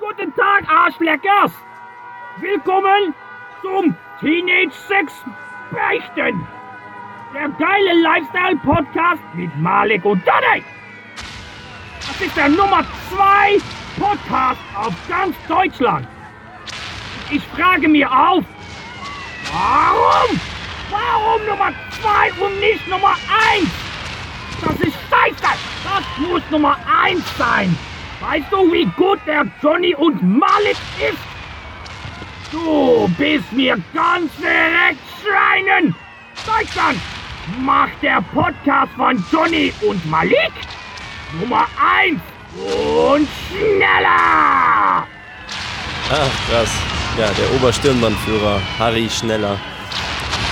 Guten Tag, Arschleckers! Willkommen zum Teenage Sex Beichten! Der geile Lifestyle-Podcast mit Malik und Donny! Das ist der Nummer 2 Podcast auf ganz Deutschland! Ich frage mir auf, warum? Warum Nummer 2 und nicht Nummer 1? Das ist scheiße! Das muss Nummer 1 sein! Weißt du, wie gut der Johnny und Malik ist? Du bist mir ganz direkt Schreinen! Deutschland macht der Podcast von Johnny und Malik Nummer 1 und schneller! Ach, krass. Ja, der Oberstirnbandführer, Harry Schneller.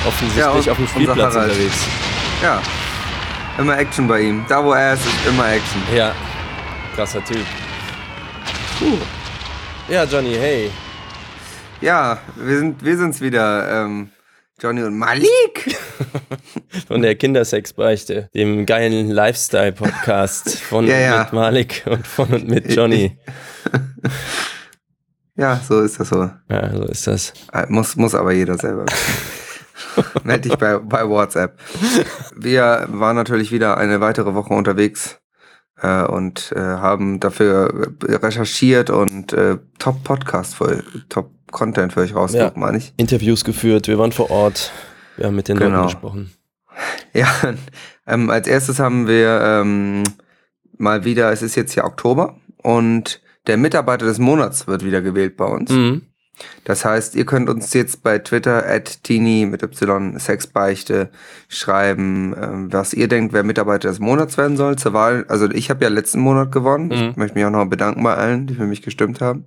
Offensichtlich Ja, auf dem Spielplatz unterwegs. Ja. Immer Action bei ihm. Da wo er ist, ist immer Action. Ja, krasser Typ. Puh. Ja, Johnny, hey. Ja, wir sind wir sind's wieder. Ähm, Johnny und Malik. Von der Kindersexbeichte, dem geilen Lifestyle-Podcast von Ja, ja. mit Malik und von und mit Johnny. Ja, so ist das so. Ja, so ist das. Äh, Muss, muss aber jeder selber. Meld dich bei, bei WhatsApp. Wir waren natürlich wieder eine weitere Woche unterwegs äh, und äh, haben dafür recherchiert und äh, Top-Podcast, für- Top-Content für euch rausgesucht, Ja. meine ich. Interviews geführt, wir waren vor Ort, wir haben mit den Genau. Leuten gesprochen. Ja, ähm, als erstes haben wir ähm, mal wieder, es ist jetzt ja Oktober und der Mitarbeiter des Monats wird wieder gewählt bei uns. Mhm. Das heißt, ihr könnt uns jetzt bei Twitter at Tini mit Y Sexbeichte schreiben, ähm, was ihr denkt, wer Mitarbeiter des Monats werden soll zur Wahl. Also ich habe ja letzten Monat gewonnen. Ich Mhm. möchte mich auch noch bedanken bei allen, die für mich gestimmt haben.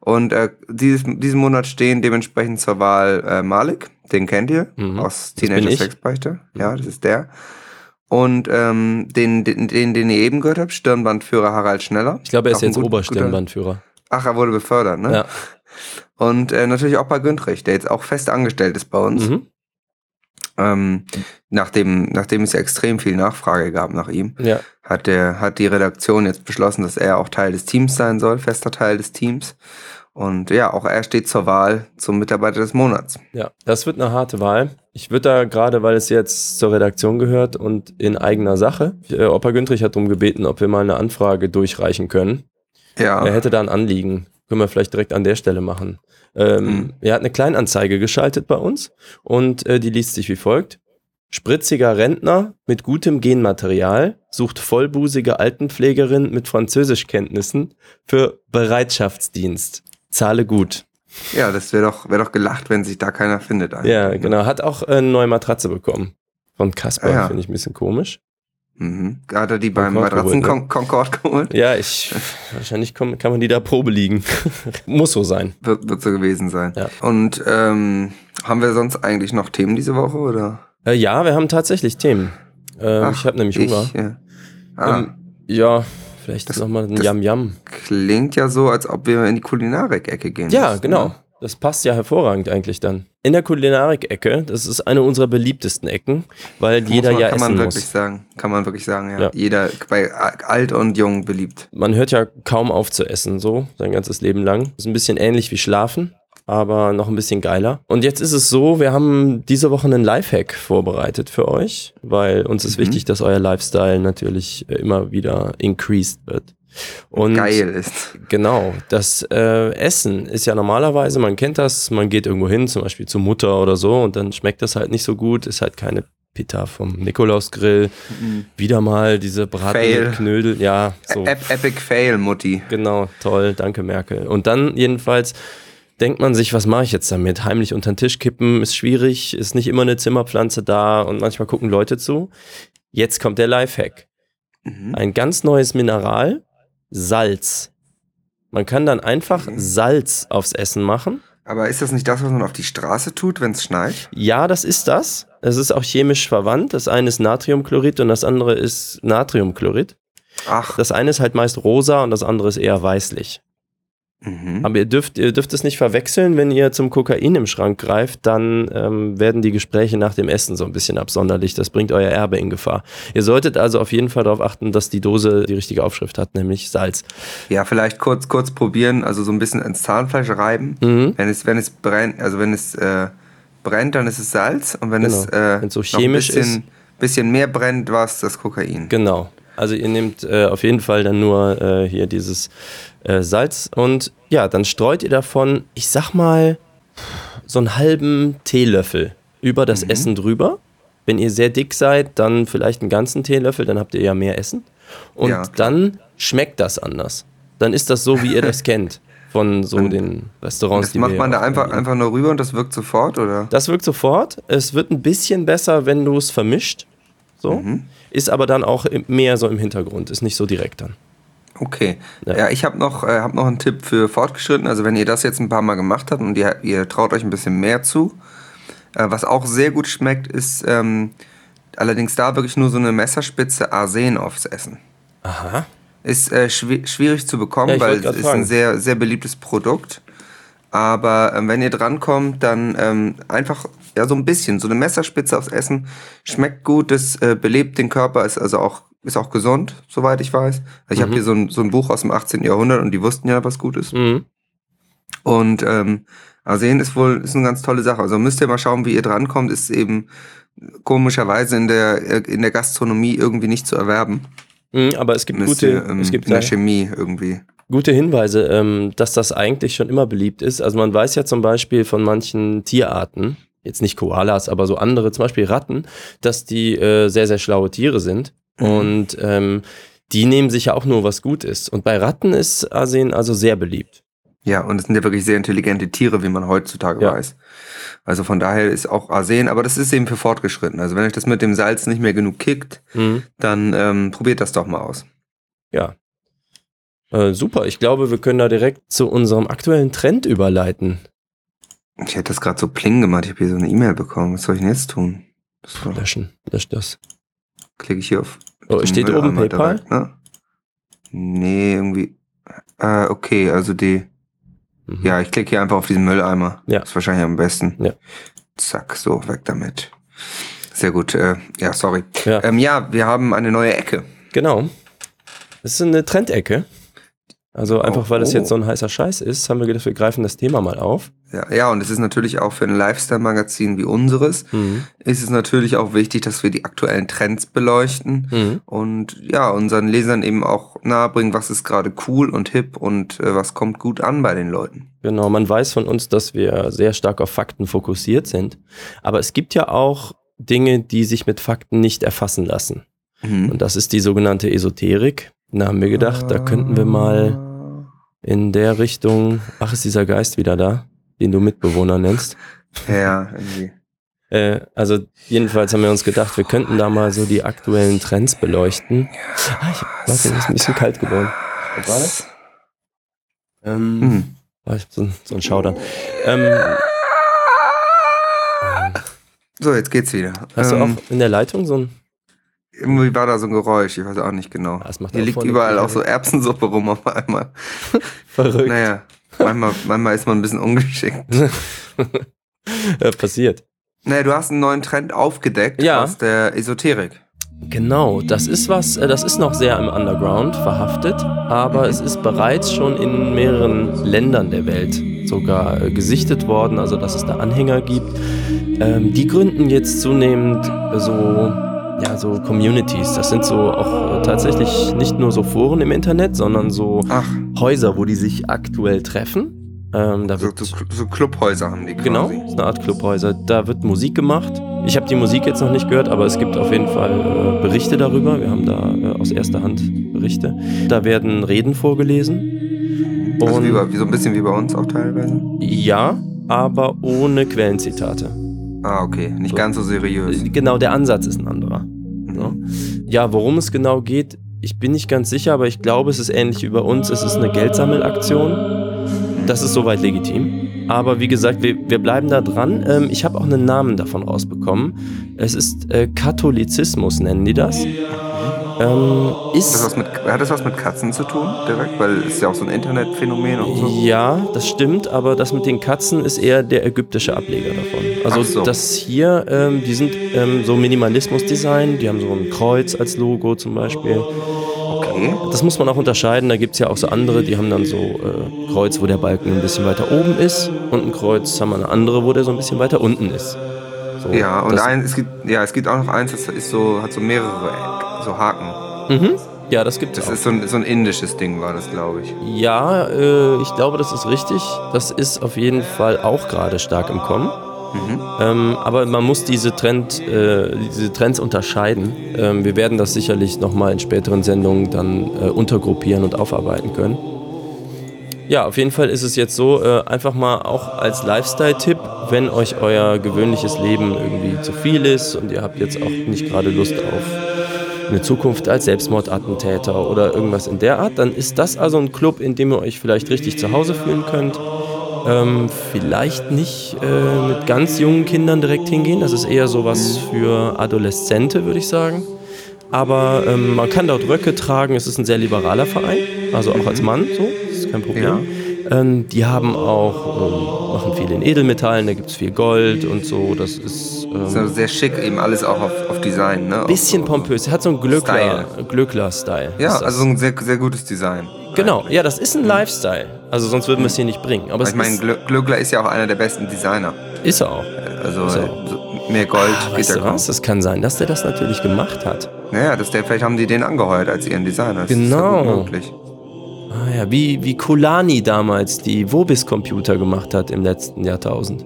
Und äh, dieses, diesen Monat stehen dementsprechend zur Wahl äh, Malik, den kennt ihr, Mhm. aus Teenager ich. Sexbeichte. Ja, das ist der. Und ähm, den, den, den, den ihr eben gehört habt, Stirnbandführer Harald Schneller. Ich glaube, er ist jetzt Oberstirnbandführer. Ach, er wurde befördert, ne? Ja. Und äh, natürlich auch bei Güntrich, der jetzt auch fest angestellt ist bei uns. Mhm. Ähm, nachdem, nachdem es ja extrem viel Nachfrage gab nach ihm, Ja. hat, der, hat die Redaktion jetzt beschlossen, dass er auch Teil des Teams sein soll, fester Teil des Teams. Und ja, auch er steht zur Wahl zum Mitarbeiter des Monats. Ja, das wird eine harte Wahl. Ich würde da gerade, weil es jetzt zur Redaktion gehört und in eigener Sache, äh, Opa Güntrich hat darum gebeten, ob wir mal eine Anfrage durchreichen können. Ja, Er hätte da ein Anliegen. Können wir vielleicht direkt an der Stelle machen. Ähm, Mhm. Er hat eine Kleinanzeige geschaltet bei uns und äh, die liest sich wie folgt. Spritziger Rentner mit gutem Genmaterial sucht vollbusige Altenpflegerin mit Französischkenntnissen für Bereitschaftsdienst. Zahle gut. ja, das wäre doch, wär doch gelacht, wenn sich da keiner findet. Ja, ne? genau. Hat auch äh, eine neue Matratze bekommen. Von Kasper, Ah, ja. finde ich ein bisschen komisch. Mhm. Hat er die beim geholt, ne? Matratzen Concord geholt? Ja, ich, wahrscheinlich kann man die da Probe liegen. Muss so sein. Wird, wird so gewesen sein. Ja. Und ähm, haben wir sonst eigentlich noch Themen diese Woche, oder? Äh, ja, wir haben tatsächlich Themen. Ähm, Ach, ich habe nämlich Hunger. Ja. Ah, Ähm, ja, vielleicht nochmal ein das- Yam-Yam. klingt ja so, als ob wir in die Kulinarik-Ecke gehen. Ja, müssten, genau. ne? Das passt ja hervorragend eigentlich dann. In der Kulinarik-Ecke, das ist eine unserer beliebtesten Ecken, weil jeder man, ja kann essen man wirklich muss. sagen. Kann man wirklich sagen, ja. Ja. Jeder, bei alt und jung beliebt. Man hört ja kaum auf zu essen, so sein ganzes Leben lang. Ist ein bisschen ähnlich wie Schlafen, aber noch ein bisschen geiler. Und jetzt ist es so, wir haben diese Woche einen Lifehack vorbereitet für euch, weil uns ist Mhm. wichtig, dass euer Lifestyle natürlich äh, immer wieder increased wird. Und Geil ist. Genau, das äh, Essen ist ja normalerweise, man kennt das, man geht irgendwo hin, zum Beispiel zur Mutter oder so, und dann schmeckt das halt nicht so gut, ist halt keine Pita vom Nikolausgrill. Wieder mal diese Fail. bratenden Knödel, ja, so. Ep Epic Fail, Mutti. Genau, toll, danke Merkel. Und dann jedenfalls denkt man sich, was mache ich jetzt damit? Heimlich unter den Tisch kippen ist schwierig, ist nicht immer eine Zimmerpflanze da und manchmal gucken Leute zu. Jetzt kommt der Lifehack. Mhm. Ein ganz neues Mineral, Salz. Man kann dann einfach Mhm. Salz aufs Essen machen. Aber ist das nicht das, was man auf die Straße tut, wenn es schneit? Ja, das ist das. Es ist auch chemisch verwandt. Das eine ist Natriumchlorid und das andere ist Natriumchlorid. Ach, Das eine ist halt meist rosa und das andere ist eher weißlich. Mhm. Aber ihr dürft, ihr dürft es nicht verwechseln, wenn ihr zum Kokain im Schrank greift, dann ähm, werden die Gespräche nach dem Essen so ein bisschen absonderlich. Das bringt euer Erbe in Gefahr. Ihr solltet also auf jeden Fall darauf achten, dass die Dose die richtige Aufschrift hat, nämlich Salz. Ja, vielleicht kurz, kurz probieren, also so ein bisschen ins Zahnfleisch reiben. Mhm. Wenn es, wenn es brennt, also wenn es äh, brennt, dann ist es Salz. Und wenn es, Genau. äh, Wenn's so chemisch ein bisschen, bisschen mehr brennt, war es das Kokain. Genau. Also ihr nehmt äh, auf jeden Fall dann nur äh, hier dieses äh, Salz und ja, dann streut ihr davon, ich sag mal, so einen halben Teelöffel über das Essen drüber. Wenn ihr sehr dick seid, dann vielleicht einen ganzen Teelöffel, dann habt ihr ja mehr Essen. Und Ja, dann schmeckt das anders. Dann ist das so, wie ihr das kennt von so Und den Restaurants, Das die macht man da einfach, einfach nur rüber und das wirkt sofort, oder? Das wirkt sofort. Es wird ein bisschen besser, wenn du es vermischt. So. Mhm. Ist aber dann auch mehr so im Hintergrund. Ist nicht so direkt dann. Okay. Ja. Ja, ich habe noch, äh, hab noch einen Tipp für Fortgeschritten. Also wenn ihr das jetzt ein paar Mal gemacht habt und ihr, ihr traut euch ein bisschen mehr zu, äh, was auch sehr gut schmeckt, ist ähm, allerdings da wirklich nur so eine Messerspitze Arsen aufs Essen. Aha. Ist äh, schwi schwierig zu bekommen, Ja, weil es ist fragen. ein sehr, sehr beliebtes Produkt. Aber ähm, wenn ihr drankommt, dann ähm, einfach ja so ein bisschen, so eine Messerspitze aufs Essen schmeckt gut, das äh, belebt den Körper, ist also auch ist auch gesund, soweit ich weiß. Also ich habe hier so ein, so ein Buch aus dem 18. Jahrhundert und die wussten ja, was gut ist. Mhm. Und ähm, Arsen ist wohl ist eine ganz tolle Sache. Also müsst ihr mal schauen, wie ihr drankommt. Ist eben komischerweise in der äh, in der Gastronomie irgendwie nicht zu erwerben. Mhm, aber es gibt Müsst gute, ihr, ähm, es gibt in der Chemie irgendwie. gute Hinweise, ähm, dass das eigentlich schon immer beliebt ist. Also man weiß ja zum Beispiel von manchen Tierarten, jetzt nicht Koalas, aber so andere, zum Beispiel Ratten, dass die äh, sehr, sehr schlaue Tiere sind. Mhm. Und ähm, die nehmen sich ja auch nur, was gut ist. Und bei Ratten ist Arsen also sehr beliebt. Ja, und es sind ja wirklich sehr intelligente Tiere, wie man heutzutage Ja. weiß. Also von daher ist auch Arsen, aber das ist eben für Fortgeschritten. Also wenn euch das mit dem Salz nicht mehr genug kickt, Mhm. dann ähm, probiert das doch mal aus. Ja. Äh, super, ich glaube, wir können da direkt zu unserem aktuellen Trend überleiten. Ich hätte das gerade so pling gemacht. Ich habe hier so eine E-Mail bekommen. Was soll ich denn jetzt tun? Das war- Löschen, lösch das. klicke ich hier auf. Oh, steht oben PayPal? direkt, ne? Nee, irgendwie. Äh, okay, also die. Mhm. Ja, ich klicke hier einfach auf diesen Mülleimer. Ja. Ist wahrscheinlich am besten. Ja. Zack, so, weg damit. Sehr gut. Äh, ja, sorry. Ja. Ähm, ja, wir haben eine neue Ecke. Genau. Das ist eine Trendecke. Also einfach, weil das oh. jetzt so ein heißer Scheiß ist, haben wir gedacht, wir greifen das Thema mal auf. Ja, ja, und es ist natürlich auch für ein Lifestyle-Magazin wie unseres, Mhm. ist es natürlich auch wichtig, dass wir die aktuellen Trends beleuchten Mhm. und ja, unseren Lesern eben auch nahebringen, was ist gerade cool und hip und äh, was kommt gut an bei den Leuten. Genau, man weiß von uns, dass wir sehr stark auf Fakten fokussiert sind. Aber es gibt ja auch Dinge, die sich mit Fakten nicht erfassen lassen. Mhm. Und das ist die sogenannte Esoterik. Da haben wir gedacht, da könnten wir mal in der Richtung, ach, ist dieser Geist wieder da, den du Mitbewohner nennst. Ja, irgendwie. Äh, also jedenfalls haben wir uns gedacht, wir könnten da mal so die aktuellen Trends beleuchten. Ah, ich, warte, mir ist ein bisschen kalt geworden. Was war das? Ähm, Mhm. ah, ich hab so, ein- so ein Schaudern. Ähm, So, jetzt geht's wieder. hast du Ähm, auch in der Leitung so ein... irgendwie war da so ein Geräusch, ich weiß auch nicht genau. Das macht Hier liegt überall auch so Erbsensuppe rum auf einmal. Verrückt. Naja, manchmal, manchmal ist man ein bisschen ungeschickt. passiert. Naja, du hast einen neuen Trend aufgedeckt Ja. aus der Esoterik. Genau, das ist was, äh, das ist noch sehr im Underground verhaftet, aber es ist bereits schon in mehreren Ländern der Welt sogar äh, gesichtet worden, also dass es da Anhänger gibt. Ähm, die gründen jetzt zunehmend so, ja, so Communities. Das sind so auch äh, tatsächlich nicht nur so Foren im Internet, sondern so Ach, Häuser, wo die sich aktuell treffen. Ähm, da so, wird so, so Clubhäuser haben die quasi. Genau, ist eine Art Clubhäuser. Da wird Musik gemacht. Ich habe die Musik jetzt noch nicht gehört, aber es gibt auf jeden Fall äh, Berichte darüber. Wir haben da äh, aus erster Hand Berichte. Da werden Reden vorgelesen. Also Und wie, bei, wie so ein bisschen wie bei uns auch teilweise. ja, aber ohne Quellenzitate. Ah, okay. Nicht So. ganz so seriös. Äh, Genau, der Ansatz ist ein anderer. Mhm. So. Ja, worum es genau geht, ich bin nicht ganz sicher, aber ich glaube, es ist ähnlich wie bei uns. Es ist eine Geldsammelaktion. Das ist soweit legitim. Aber wie gesagt, wir, wir bleiben da dran. Ähm, ich habe auch einen Namen davon rausbekommen. Es ist äh, Katholizismus, nennen die das. Ähm, Das ist was mit, hat das was mit Katzen zu tun, direkt? Weil es ist ja auch so ein Internetphänomen und so. Ja, das stimmt, aber das mit den Katzen ist eher der ägyptische Ableger davon. Also so. das hier, ähm, die sind ähm, so Minimalismus-Design, die haben so ein Kreuz als Logo zum Beispiel. Okay. Das muss man auch unterscheiden, da gibt es ja auch so andere, die haben dann so äh, Kreuz, wo der Balken ein bisschen weiter oben ist und ein Kreuz haben wir eine andere, wo der so ein bisschen weiter unten ist. So, Ja, und das, ein, es gibt, ja, es gibt auch noch eins, das ist so, hat so mehrere so Haken. Mhm. Ja, das gibt es Das auch. ist so ein, so ein indisches Ding, war das, glaube ich. Ja, äh, ich glaube, das ist richtig. Das ist auf jeden Fall auch gerade stark im Kommen. Ähm, aber man muss diese, Trend, äh, diese Trends unterscheiden. Ähm, wir werden das sicherlich nochmal in späteren Sendungen dann äh, untergruppieren und aufarbeiten können. Ja, auf jeden Fall ist es jetzt so, äh, einfach mal auch als Lifestyle-Tipp, wenn euch euer gewöhnliches Leben irgendwie zu viel ist und ihr habt jetzt auch nicht gerade Lust auf eine Zukunft als Selbstmordattentäter oder irgendwas in der Art, dann ist das also ein Club, in dem ihr euch vielleicht richtig zu Hause fühlen könnt. Ähm, vielleicht nicht äh, mit ganz jungen Kindern direkt hingehen, das ist eher sowas für Adoleszente, würde ich sagen. Aber ähm, man kann dort Röcke tragen, es ist ein sehr liberaler Verein, also auch als Mann so, das ist kein Problem. Ähm, die haben auch, ähm, machen viel in Edelmetallen, da gibt es viel Gold und so, das ist... Ähm, Das ist also sehr schick, eben alles auch auf, auf Design, ne? bisschen so- pompös. Er hat so einen Glöckler, Glöckler-Style. Ja, ist das. also ein sehr, sehr gutes Design. Genau, ja, das ist ein Lifestyle. Also sonst würden wir es hier nicht bringen. Aber Ich meine, Glöckler ist ja auch einer der besten Designer. ist er auch. Also So. so mehr Gold geht Weißt ja du kaum. was? Das kann sein, dass der das natürlich gemacht hat. Naja, das der, vielleicht haben die den angeheuert als ihren Designer. Das Genau. Ist ja gut möglich. Ah ja, wie, wie Kulani damals die Vobis-Computer gemacht hat im letzten Jahrtausend.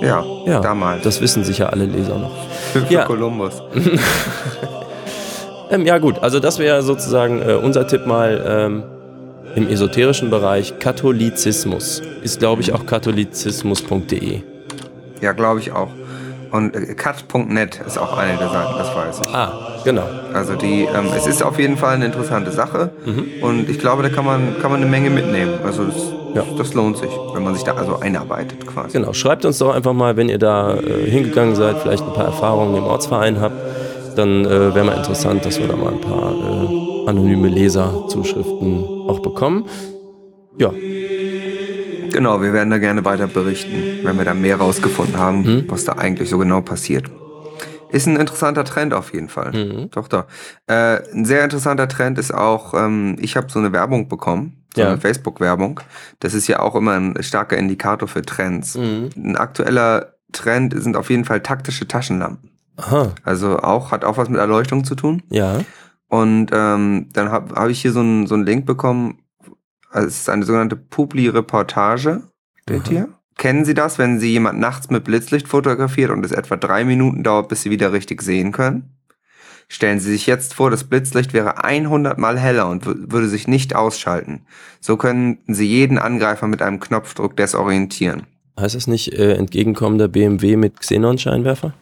Ja, Ja, damals. das wissen sicher alle Leser noch. für, für ja. Kolumbus. Ähm, ja gut, also das wäre sozusagen äh, unser Tipp mal ähm, im esoterischen Bereich. Katholizismus ist, glaube ich, auch katholizismus.de. Ja, glaube ich auch. Und äh, cut.net ist auch eine der Seiten, das weiß ich. Ah, genau. Also die, ähm, es ist auf jeden Fall eine interessante Sache und ich glaube, da kann man, kann man eine Menge mitnehmen. Also das, Ja. das lohnt sich, wenn man sich da also einarbeitet quasi. Genau, schreibt uns doch einfach mal, wenn ihr da äh, hingegangen seid, vielleicht ein paar Erfahrungen im Ortsverein habt, dann äh, wäre mal interessant, dass wir da mal ein paar äh, anonyme Leserzuschriften auch bekommen. Ja, Genau, wir werden da gerne weiter berichten, wenn wir da mehr rausgefunden haben, Mhm. was da eigentlich so genau passiert. Ist ein interessanter Trend auf jeden Fall. Mhm. Doch, doch. Äh, ein sehr interessanter Trend ist auch, ähm, ich habe so eine Werbung bekommen, so Ja. eine Facebook-Werbung. Das ist ja auch immer ein starker Indikator für Trends. Mhm. Ein aktueller Trend sind auf jeden Fall taktische Taschenlampen. aha, Also auch, hat auch was mit Erleuchtung zu tun. ja, Und ähm, dann habe hab ich hier so einen so einen Link bekommen. Also es ist eine sogenannte Publi-Reportage. Steht Aha. hier. Kennen Sie das, wenn Sie jemand nachts mit Blitzlicht fotografiert und es etwa drei Minuten dauert, bis Sie wieder richtig sehen können? Stellen Sie sich jetzt vor, das Blitzlicht wäre 100 mal heller und wü- würde sich nicht ausschalten. So könnten Sie jeden Angreifer mit einem Knopfdruck desorientieren. heißt das nicht äh, entgegenkommender BMW mit Xenon-Scheinwerfer?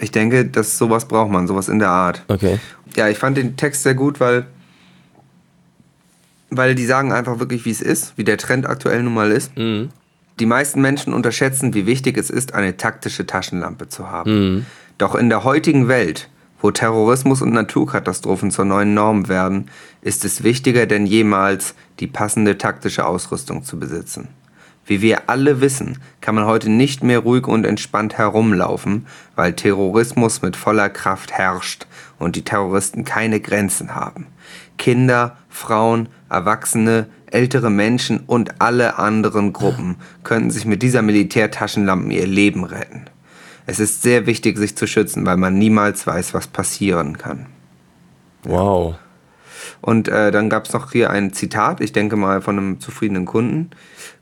Ich denke, dass sowas braucht man, sowas in der Art. Okay, Ja, ich fand den Text sehr gut, weil, weil die sagen einfach wirklich, wie es ist, wie der Trend aktuell nun mal ist. mhm. Die meisten Menschen unterschätzen, wie wichtig es ist, eine taktische Taschenlampe zu haben. Mhm. Doch in der heutigen Welt, wo Terrorismus und Naturkatastrophen zur neuen Norm werden, ist es wichtiger denn jemals, die passende taktische Ausrüstung zu besitzen. Wie wir alle wissen, kann man heute nicht mehr ruhig und entspannt herumlaufen, weil Terrorismus mit voller Kraft herrscht und die Terroristen keine Grenzen haben. Kinder, Frauen, Erwachsene, ältere Menschen und alle anderen Gruppen könnten sich mit dieser Militärtaschenlampen ihr Leben retten. Es ist sehr wichtig, sich zu schützen, weil man niemals weiß, was passieren kann. wow. Und äh, dann gab es noch hier ein Zitat, ich denke mal von einem zufriedenen Kunden.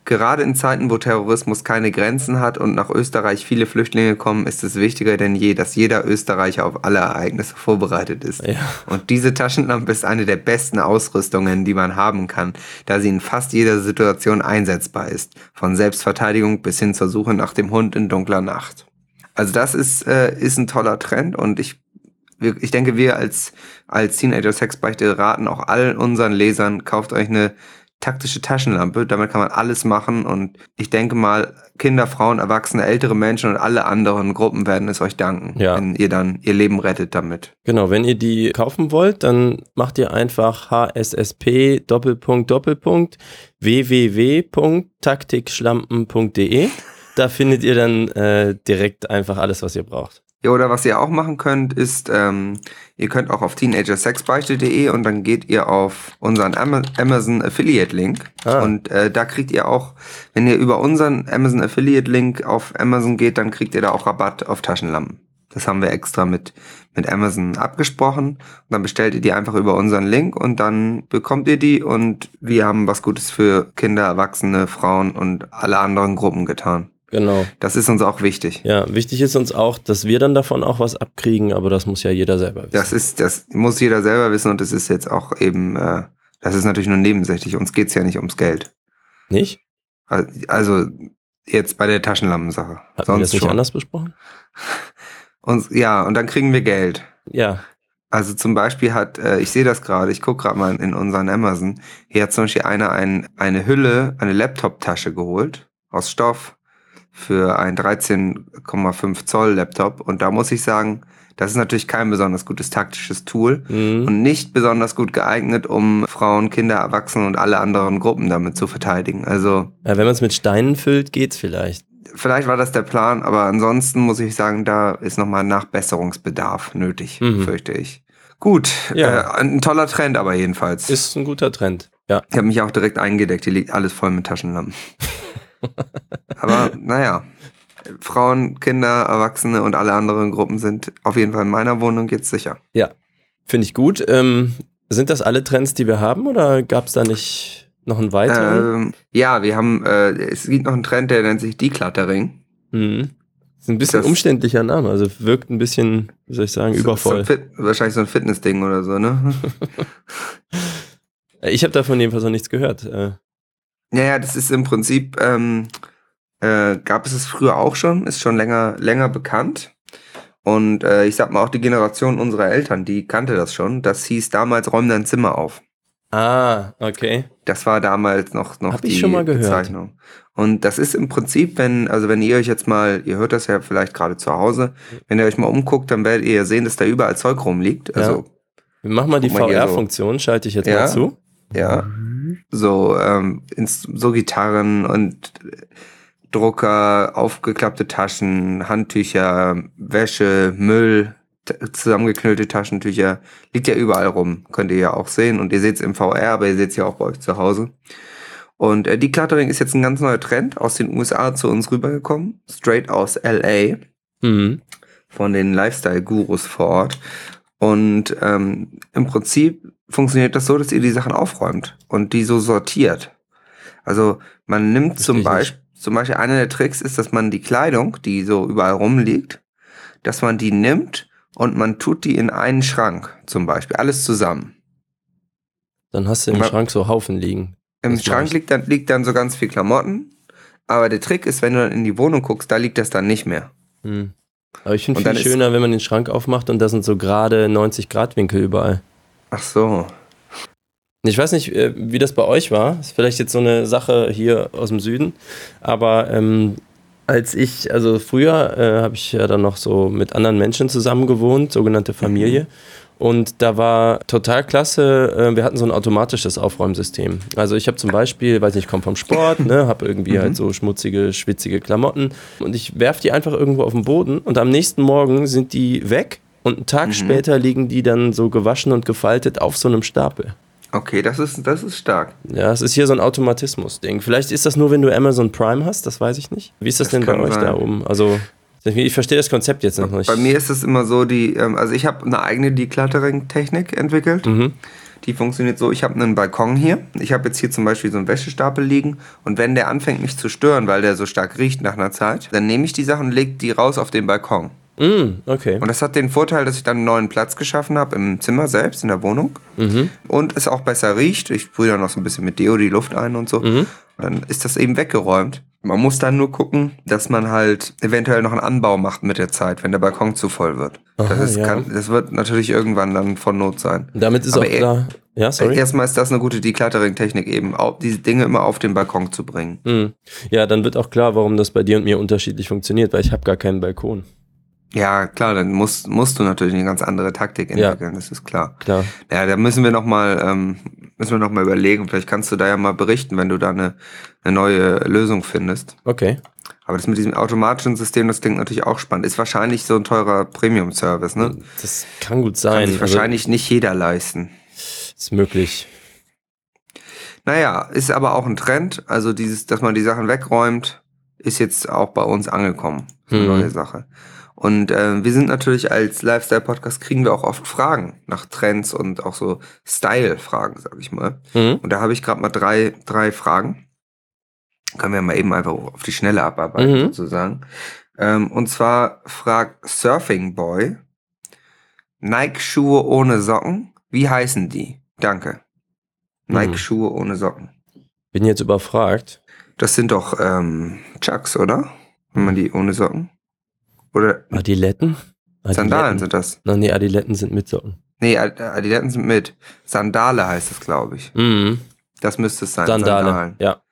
Gerade in Zeiten, wo Terrorismus keine Grenzen hat und nach Österreich viele Flüchtlinge kommen, ist es wichtiger denn je, dass jeder Österreicher auf alle Ereignisse vorbereitet ist. Ja. Und diese Taschenlampe ist eine der besten Ausrüstungen, die man haben kann, da sie in fast jeder Situation einsetzbar ist. Von Selbstverteidigung bis hin zur Suche nach dem Hund in dunkler Nacht. Also das ist, äh, ist ein toller Trend und ich ich denke, wir als, als Teenager Sexbeichte raten auch allen unseren Lesern, kauft euch eine taktische Taschenlampe. Damit kann man alles machen und ich denke mal, Kinder, Frauen, Erwachsene, ältere Menschen und alle anderen Gruppen werden es euch danken, Ja. wenn ihr dann ihr Leben rettet damit. Genau, wenn ihr die kaufen wollt, dann macht ihr einfach hssp Doppelpunkt Doppelpunkt www.taktikschlampen.de. Da findet ihr dann äh, direkt einfach alles, was ihr braucht. Ja, oder was ihr auch machen könnt, ist, ähm, ihr könnt auch auf teenagersexbeichte.de und dann geht ihr auf unseren Ama- Amazon Affiliate Link. Ah. Und äh, da kriegt ihr auch, wenn ihr über unseren Amazon Affiliate Link auf Amazon geht, dann kriegt ihr da auch Rabatt auf Taschenlampen. Das haben wir extra mit, mit Amazon abgesprochen. Und dann bestellt ihr die einfach über unseren Link und dann bekommt ihr die und wir haben was Gutes für Kinder, Erwachsene, Frauen und alle anderen Gruppen getan. Genau. Das ist uns auch wichtig. Ja, wichtig ist uns auch, dass wir dann davon auch was abkriegen, aber das muss ja jeder selber wissen. Das ist, das muss jeder selber wissen und das ist jetzt auch eben, äh, das ist natürlich nur nebensächlich. Uns geht's ja nicht ums Geld. nicht? Also jetzt bei der Taschenlampensache. Hatten wir das Sonst nicht schon. anders besprochen? Und, ja, und dann kriegen wir Geld. Ja. Also zum Beispiel hat, äh, ich sehe das gerade, ich gucke gerade mal in unseren Amazon, hier hat zum Beispiel einer ein, eine Hülle, eine Laptop-Tasche geholt aus Stoff für ein 13,5 Zoll Laptop und da muss ich sagen, das ist natürlich kein besonders gutes taktisches Tool Mhm. und nicht besonders gut geeignet, um Frauen, Kinder, Erwachsene und alle anderen Gruppen damit zu verteidigen. Also ja wenn man es mit Steinen füllt, geht's vielleicht. vielleicht war das der Plan, aber ansonsten muss ich sagen, da ist nochmal Nachbesserungsbedarf nötig, Mhm. fürchte ich. Gut, Ja. äh, ein toller Trend aber jedenfalls. Ist ein guter Trend. Ja. ich habe mich auch direkt eingedeckt, hier liegt alles voll mit Taschenlampen. aber naja, Frauen, Kinder, Erwachsene und alle anderen Gruppen sind auf jeden Fall in meiner Wohnung jetzt sicher. Finde ich gut. Ähm, sind das alle Trends, die wir haben oder gab es da nicht noch einen weiteren? Ähm, ja, wir haben, äh, es gibt noch einen Trend, der nennt sich Decluttering. Mhm. Ist ein bisschen das- umständlicher Name, also wirkt ein bisschen, wie soll ich sagen, übervoll. So ein Fit, wahrscheinlich so ein Fitnessding oder so, ne? Ich habe davon jedenfalls noch nichts gehört. Äh, Ja, ja, das ist im Prinzip, ähm, äh, gab es es früher auch schon, ist schon länger, länger bekannt. Und äh, ich sag mal, auch die Generation unserer Eltern, die kannte das schon. Das hieß damals, räum dein Zimmer auf. ah, okay. Das war damals noch, noch Hab ich die schon mal gehört. Bezeichnung. Und das ist im Prinzip, wenn, also wenn ihr euch jetzt mal, ihr hört das ja vielleicht gerade zu Hause, wenn ihr euch mal umguckt, dann werdet ihr sehen, dass da überall Zeug rumliegt. Also, Wir machen mal die hier so. VR-Funktion, schalte ich jetzt Ja. mal zu. Ja, so, ähm, so Gitarren und Drucker, aufgeklappte Taschen, Handtücher, Wäsche, Müll, zusammengeknüllte Taschentücher, liegt ja überall rum. Könnt ihr ja auch sehen. Und ihr seht es im VR, aber ihr seht es ja auch bei euch zu Hause. Und äh, Decluttering ist jetzt ein ganz neuer Trend aus den USA zu uns rübergekommen. Straight aus LA Mhm. von den Lifestyle-Gurus vor Ort. Und ähm, im Prinzip funktioniert das so, dass ihr die Sachen aufräumt und die so sortiert. Also man nimmt zum Beispiel, zum Beispiel einer der Tricks ist, dass man die Kleidung, die so überall rumliegt, dass man die nimmt und man tut die in einen Schrank zum Beispiel, alles zusammen. Dann hast du im Aber- Schrank so Haufen liegen. Im Das Schrank liegt dann, liegt dann so ganz viel Klamotten, aber der Trick ist, wenn du dann in die Wohnung guckst, da liegt das dann nicht mehr. Mhm. Aber ich finde Und viel schöner, wenn man den Schrank aufmacht und da sind so gerade 90 Grad Winkel überall. Ach so. Ich weiß nicht, äh, wie das bei euch war. Ist vielleicht jetzt so eine Sache hier aus dem Süden. Aber ähm, als ich, also früher äh, habe ich ja dann noch so mit anderen Menschen zusammen gewohnt, sogenannte Familie. Und da war total klasse, äh, wir hatten so ein automatisches Aufräumsystem. Also ich habe zum Beispiel, weiß nicht, ich komme vom Sport, ne, habe irgendwie halt so schmutzige, schwitzige Klamotten und ich werf die einfach irgendwo auf den Boden und am nächsten Morgen sind die weg und einen Tag später liegen die dann so gewaschen und gefaltet auf so einem Stapel. Okay, das ist, das ist stark. Ja, es ist hier so ein Automatismus-Ding. Vielleicht ist das nur, wenn du Amazon Prime hast, das weiß ich nicht. Wie ist das, Das denn bei euch sein. da oben? Also, ich verstehe das Konzept jetzt noch nicht. Bei mir ist es immer so, die, ähm, also ich habe eine eigene Decluttering-Technik entwickelt. Mhm. Die funktioniert so, ich habe einen Balkon hier. Ich habe jetzt hier zum Beispiel so einen Wäschestapel liegen und wenn der anfängt mich zu stören, weil der so stark riecht nach einer Zeit, dann nehme ich die Sachen und lege die raus auf den Balkon. Mm, okay. Und das hat den Vorteil, dass ich dann einen neuen Platz geschaffen habe im Zimmer selbst, in der Wohnung. Mhm. Und es auch besser riecht. Ich sprühe dann noch so ein bisschen mit Deo die Luft ein und so. Mhm. Dann ist das eben weggeräumt. Man muss dann nur gucken, dass man halt eventuell noch einen Anbau macht mit der Zeit, wenn der Balkon zu voll wird. Aha, das, ist, ja. kann, das wird natürlich irgendwann dann von Not sein. Damit ist Aber auch klar, Ja, sorry. Erstmal ist das eine gute Decluttering-Technik, eben diese Dinge immer auf den Balkon zu bringen. Hm. Ja, dann wird auch klar, warum das bei dir und mir unterschiedlich funktioniert, weil ich habe gar keinen Balkon. Ja, klar, dann musst, musst du natürlich eine ganz andere Taktik Ja. entwickeln, das ist klar. Klar. Ja, da müssen wir noch mal, ähm, müssen wir noch mal überlegen. Vielleicht kannst du da ja mal berichten, wenn du da eine, eine neue Lösung findest. Okay. Aber das mit diesem automatischen System, das klingt natürlich auch spannend. Ist wahrscheinlich so ein teurer Premium-Service, ne? Das kann gut Kann sein. sich Also, wahrscheinlich nicht jeder leisten. ist möglich. Naja, ist aber auch ein Trend. Also dieses, dass man die Sachen wegräumt, ist jetzt auch bei uns angekommen. So eine Mhm. neue Sache. Und äh, wir sind natürlich als Lifestyle-Podcast, kriegen wir auch oft Fragen nach Trends und auch so Style-Fragen, sag ich mal. Mhm. Und da habe ich gerade mal drei, drei Fragen. Können wir mal eben einfach auf die Schnelle abarbeiten, Mhm. sozusagen. Ähm, und zwar fragt Surfing Boy, Nike-Schuhe ohne Socken, wie heißen die? Danke. Mhm. Nike-Schuhe ohne Socken. Bin jetzt überfragt. Das sind doch ähm, Chucks, oder? Wenn man die ohne Socken? Oder Adiletten? Sandalen sind das. Nein, nee, Adiletten sind mit Socken. Nee, Ad- Adiletten sind mit. Sandale heißt es, glaube ich. Mhm. Das müsste es sein. Sandale. Sandalen. Ja.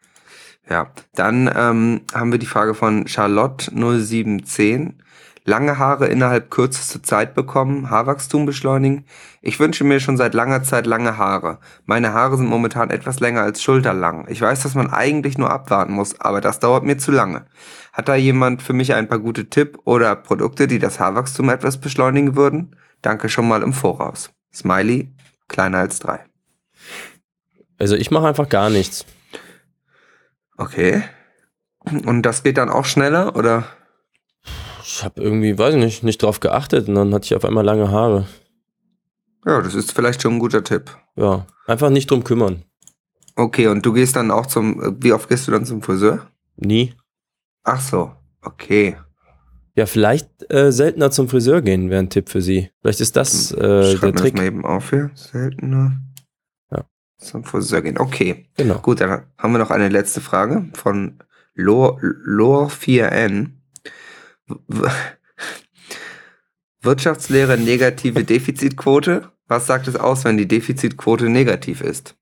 Ja, dann ähm, haben wir die Frage von Charlotte 0710. Lange Haare innerhalb kürzester Zeit bekommen, Haarwachstum beschleunigen. Ich wünsche mir schon seit langer Zeit lange Haare. Meine Haare sind momentan etwas länger als schulterlang. Ich weiß, dass man eigentlich nur abwarten muss, aber das dauert mir zu lange. Hat da jemand für mich ein paar gute Tipp oder Produkte, die das Haarwachstum etwas beschleunigen würden? Danke schon mal im Voraus. Smiley, kleiner als drei. Also ich mache einfach gar nichts. Okay. Und das geht dann auch schneller, oder? Ich habe irgendwie, weiß ich nicht, nicht drauf geachtet und dann hatte ich auf einmal lange Haare. Ja, das ist vielleicht schon ein guter Tipp. Ja, einfach nicht drum kümmern. Okay, und du gehst dann auch zum, wie oft gehst du dann zum Friseur? Nie. Ach so, okay. Ja, vielleicht äh, seltener zum Friseur gehen wäre ein Tipp für Sie. Vielleicht ist das äh, der Schreib mir das Trick. mal eben auf hier. Seltener. Ja. Zum Friseur gehen. Okay. Genau. Gut, dann haben wir noch eine letzte Frage von Lor, Lor4n. Wirtschaftslehre negative Defizitquote. Was sagt es aus, wenn die Defizitquote negativ ist?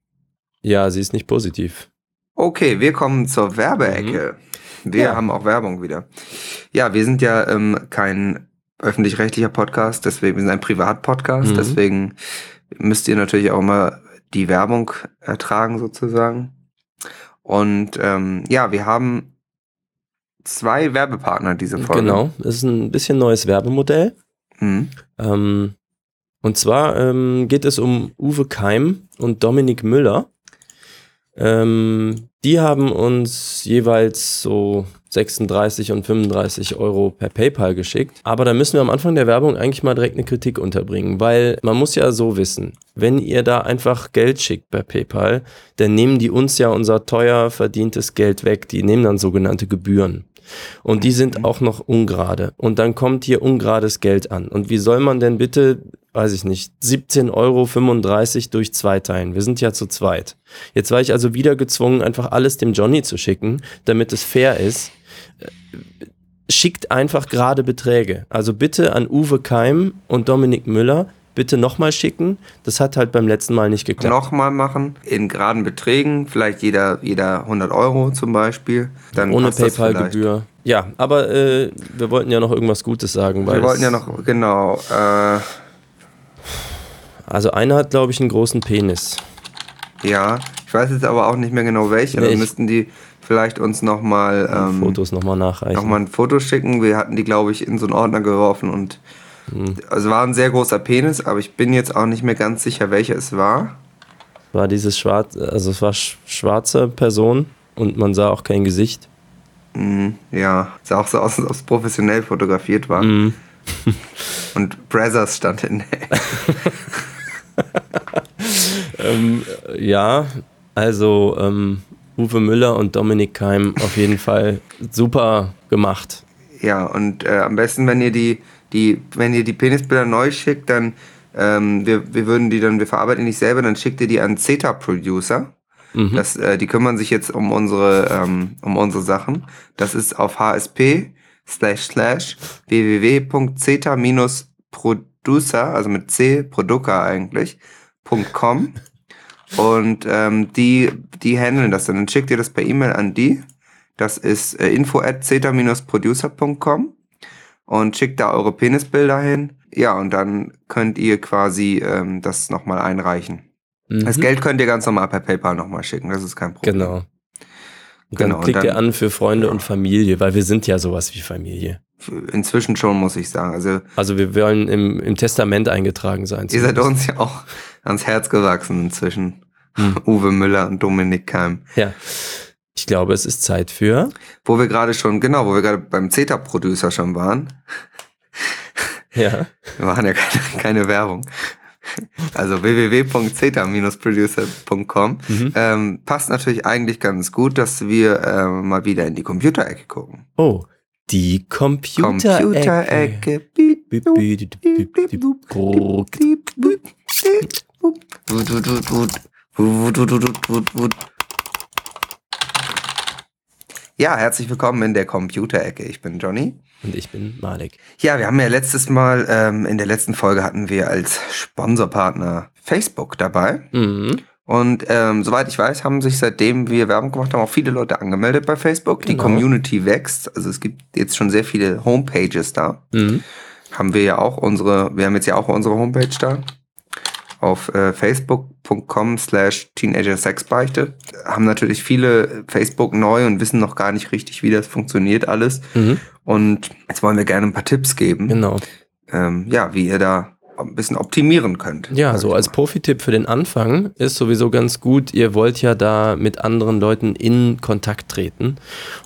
Ja, sie ist nicht positiv. Okay, wir kommen zur Werbeecke. Wir Ja. haben auch Werbung wieder. Ja, wir sind ja ähm, kein öffentlich-rechtlicher Podcast, deswegen wir sind ein Privatpodcast, Mhm. deswegen müsst ihr natürlich auch immer die Werbung ertragen sozusagen. Und ähm, ja, wir haben zwei Werbepartner diese Folge. Genau. Das ist ein bisschen neues Werbemodell. Mhm. Ähm, und zwar ähm, geht es um Uwe Keim und Dominik Müller. Ähm, die haben uns jeweils so 36 und 35 Euro per PayPal geschickt. Aber da müssen wir am Anfang der Werbung eigentlich mal direkt eine Kritik unterbringen, weil man muss ja so wissen, wenn ihr da einfach Geld schickt per PayPal, dann nehmen die uns ja unser teuer verdientes Geld weg. Die nehmen dann sogenannte Gebühren. Und die sind auch noch ungerade. Und dann kommt hier ungerades Geld an. Und wie soll man denn bitte, weiß ich nicht, 17,35 Euro durch zwei teilen? Wir sind ja zu zweit. Jetzt war ich also wieder gezwungen, einfach alles dem Johnny zu schicken, damit es fair ist. Äh, Schickt einfach gerade Beträge. Also bitte an Uwe Keim und Dominik Müller bitte nochmal schicken. Das hat halt beim letzten Mal nicht geklappt. Nochmal machen, in geraden Beträgen, vielleicht jeder, jeder 100 Euro zum Beispiel. Dann Ohne. PayPal-Gebühr. Ja, aber äh, wir wollten ja noch irgendwas Gutes sagen. Wir wollten ja noch, genau, äh, Also einer hat, glaube ich, einen großen Penis. Ja, ich weiß jetzt aber auch nicht mehr genau welche. Nee, Dann müssten die vielleicht uns nochmal ähm, Fotos nochmal nachreichen. noch mal ein Foto schicken. Wir hatten die, glaube ich, in so einen Ordner geworfen und Hm. also war ein sehr großer Penis, aber ich bin jetzt auch nicht mehr ganz sicher, welcher es war. War dieses schwarz, also es war sch schwarze Person und man sah auch kein Gesicht. Mhm, ja, sah auch so aus, als ob es professionell fotografiert war. Mhm. Und Brazzers stand in der Ähm, ja, also ähm, Uwe Müller und Dominik Keim auf jeden Fall super gemacht. Ja, und äh, am besten, wenn ihr die, die, wenn ihr die Penisbilder neu schickt, dann, ähm, wir, wir würden die dann, wir verarbeiten die nicht selber, dann schickt ihr die an Zeta Producer. Mhm. Das, äh, die kümmern sich jetzt um unsere, ähm, um unsere Sachen. Das ist auf hsp slash slash www.zeta-producer, also mit C, Producer eigentlich, .com. Und ähm, die, die handeln das dann. Dann schickt ihr das per E-Mail an die. Das ist äh, info at producercom und schickt da eure Penisbilder hin. Ja, und dann könnt ihr quasi ähm, das nochmal einreichen. Mhm. Das Geld könnt ihr ganz normal per PayPal nochmal schicken, das ist kein Problem. Genau. Und dann Genau, und klickt dann- ihr an für Freunde ja. und Familie, weil wir sind ja sowas wie Familie. Inzwischen schon, muss ich sagen. Also Also wir wollen im, im Testament eingetragen sein. ihr seid uns ja auch ans Herz gewachsen inzwischen. Hm. Uwe Müller und Dominik Keim. Ja. Ich glaube, es ist Zeit für. Wo wir gerade schon, genau, wo wir gerade beim CETA-Producer schon waren. Ja. Wir machen ja keine, keine Werbung. Also www.ceta-producer.com Mhm. ähm, passt natürlich eigentlich ganz gut, dass wir ähm, mal wieder in die Computerecke gucken. Oh, die Computerecke. Computerecke. Ja, herzlich willkommen in der Computerecke. Ich bin Johnny. Und ich bin Malik. Ja, wir haben ja letztes Mal, ähm, in der letzten Folge hatten wir als Sponsorpartner Facebook dabei. Mhm. Und ähm, soweit ich weiß, haben sich seitdem wir Werbung gemacht haben, auch viele Leute angemeldet bei Facebook. Die Genau. Community wächst. Also es gibt jetzt schon sehr viele Homepages da. Mhm. Haben wir ja auch unsere, wir haben jetzt ja auch unsere Homepage da. Auf äh, facebook.com slash teenagersexbeichte. Haben natürlich viele Facebook neu und wissen noch gar nicht richtig, wie das funktioniert alles. Mhm. Und jetzt wollen wir gerne ein paar Tipps geben, Genau. ähm, ja, wie ihr da ein bisschen optimieren könnt. Ja, so als. Profi-Tipp für den Anfang ist sowieso ganz gut, ihr wollt ja da mit anderen Leuten in Kontakt treten.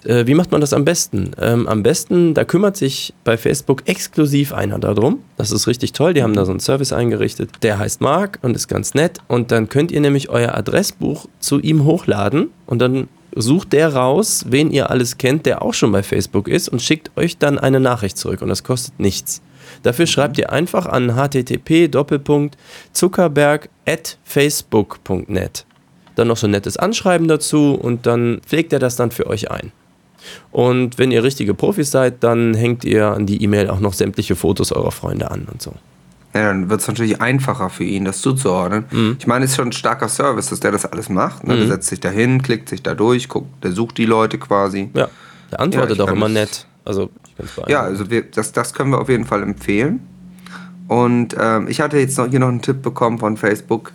Äh, wie macht man das am besten? Ähm, am besten, da kümmert sich bei Facebook exklusiv einer darum. Das ist richtig toll, die haben da so einen Service eingerichtet. Der heißt Mark und ist ganz nett. Und dann könnt ihr nämlich euer Adressbuch zu ihm hochladen und dann sucht der raus, wen ihr alles kennt, der auch schon bei Facebook ist und schickt euch dann eine Nachricht zurück und das kostet nichts. Dafür schreibt ihr einfach an http zuckerberg at facebook.net. Dann noch so ein nettes Anschreiben dazu und dann pflegt er das dann für euch ein. Und wenn ihr richtige Profis seid, dann hängt ihr an die E-Mail auch noch sämtliche Fotos eurer Freunde an und so. Ja, dann wird es natürlich einfacher für ihn, das zuzuordnen. Mhm. Ich meine, es ist schon ein starker Service, dass der das alles macht. Ne? Der Mhm. setzt sich da hin, klickt sich da durch, guckt, der sucht die Leute quasi. Ja, der antwortet Ja, auch immer nett. Also, Ja, also wir, das, das können wir auf jeden Fall empfehlen. Und ähm, ich hatte jetzt noch hier noch einen Tipp bekommen von Facebook.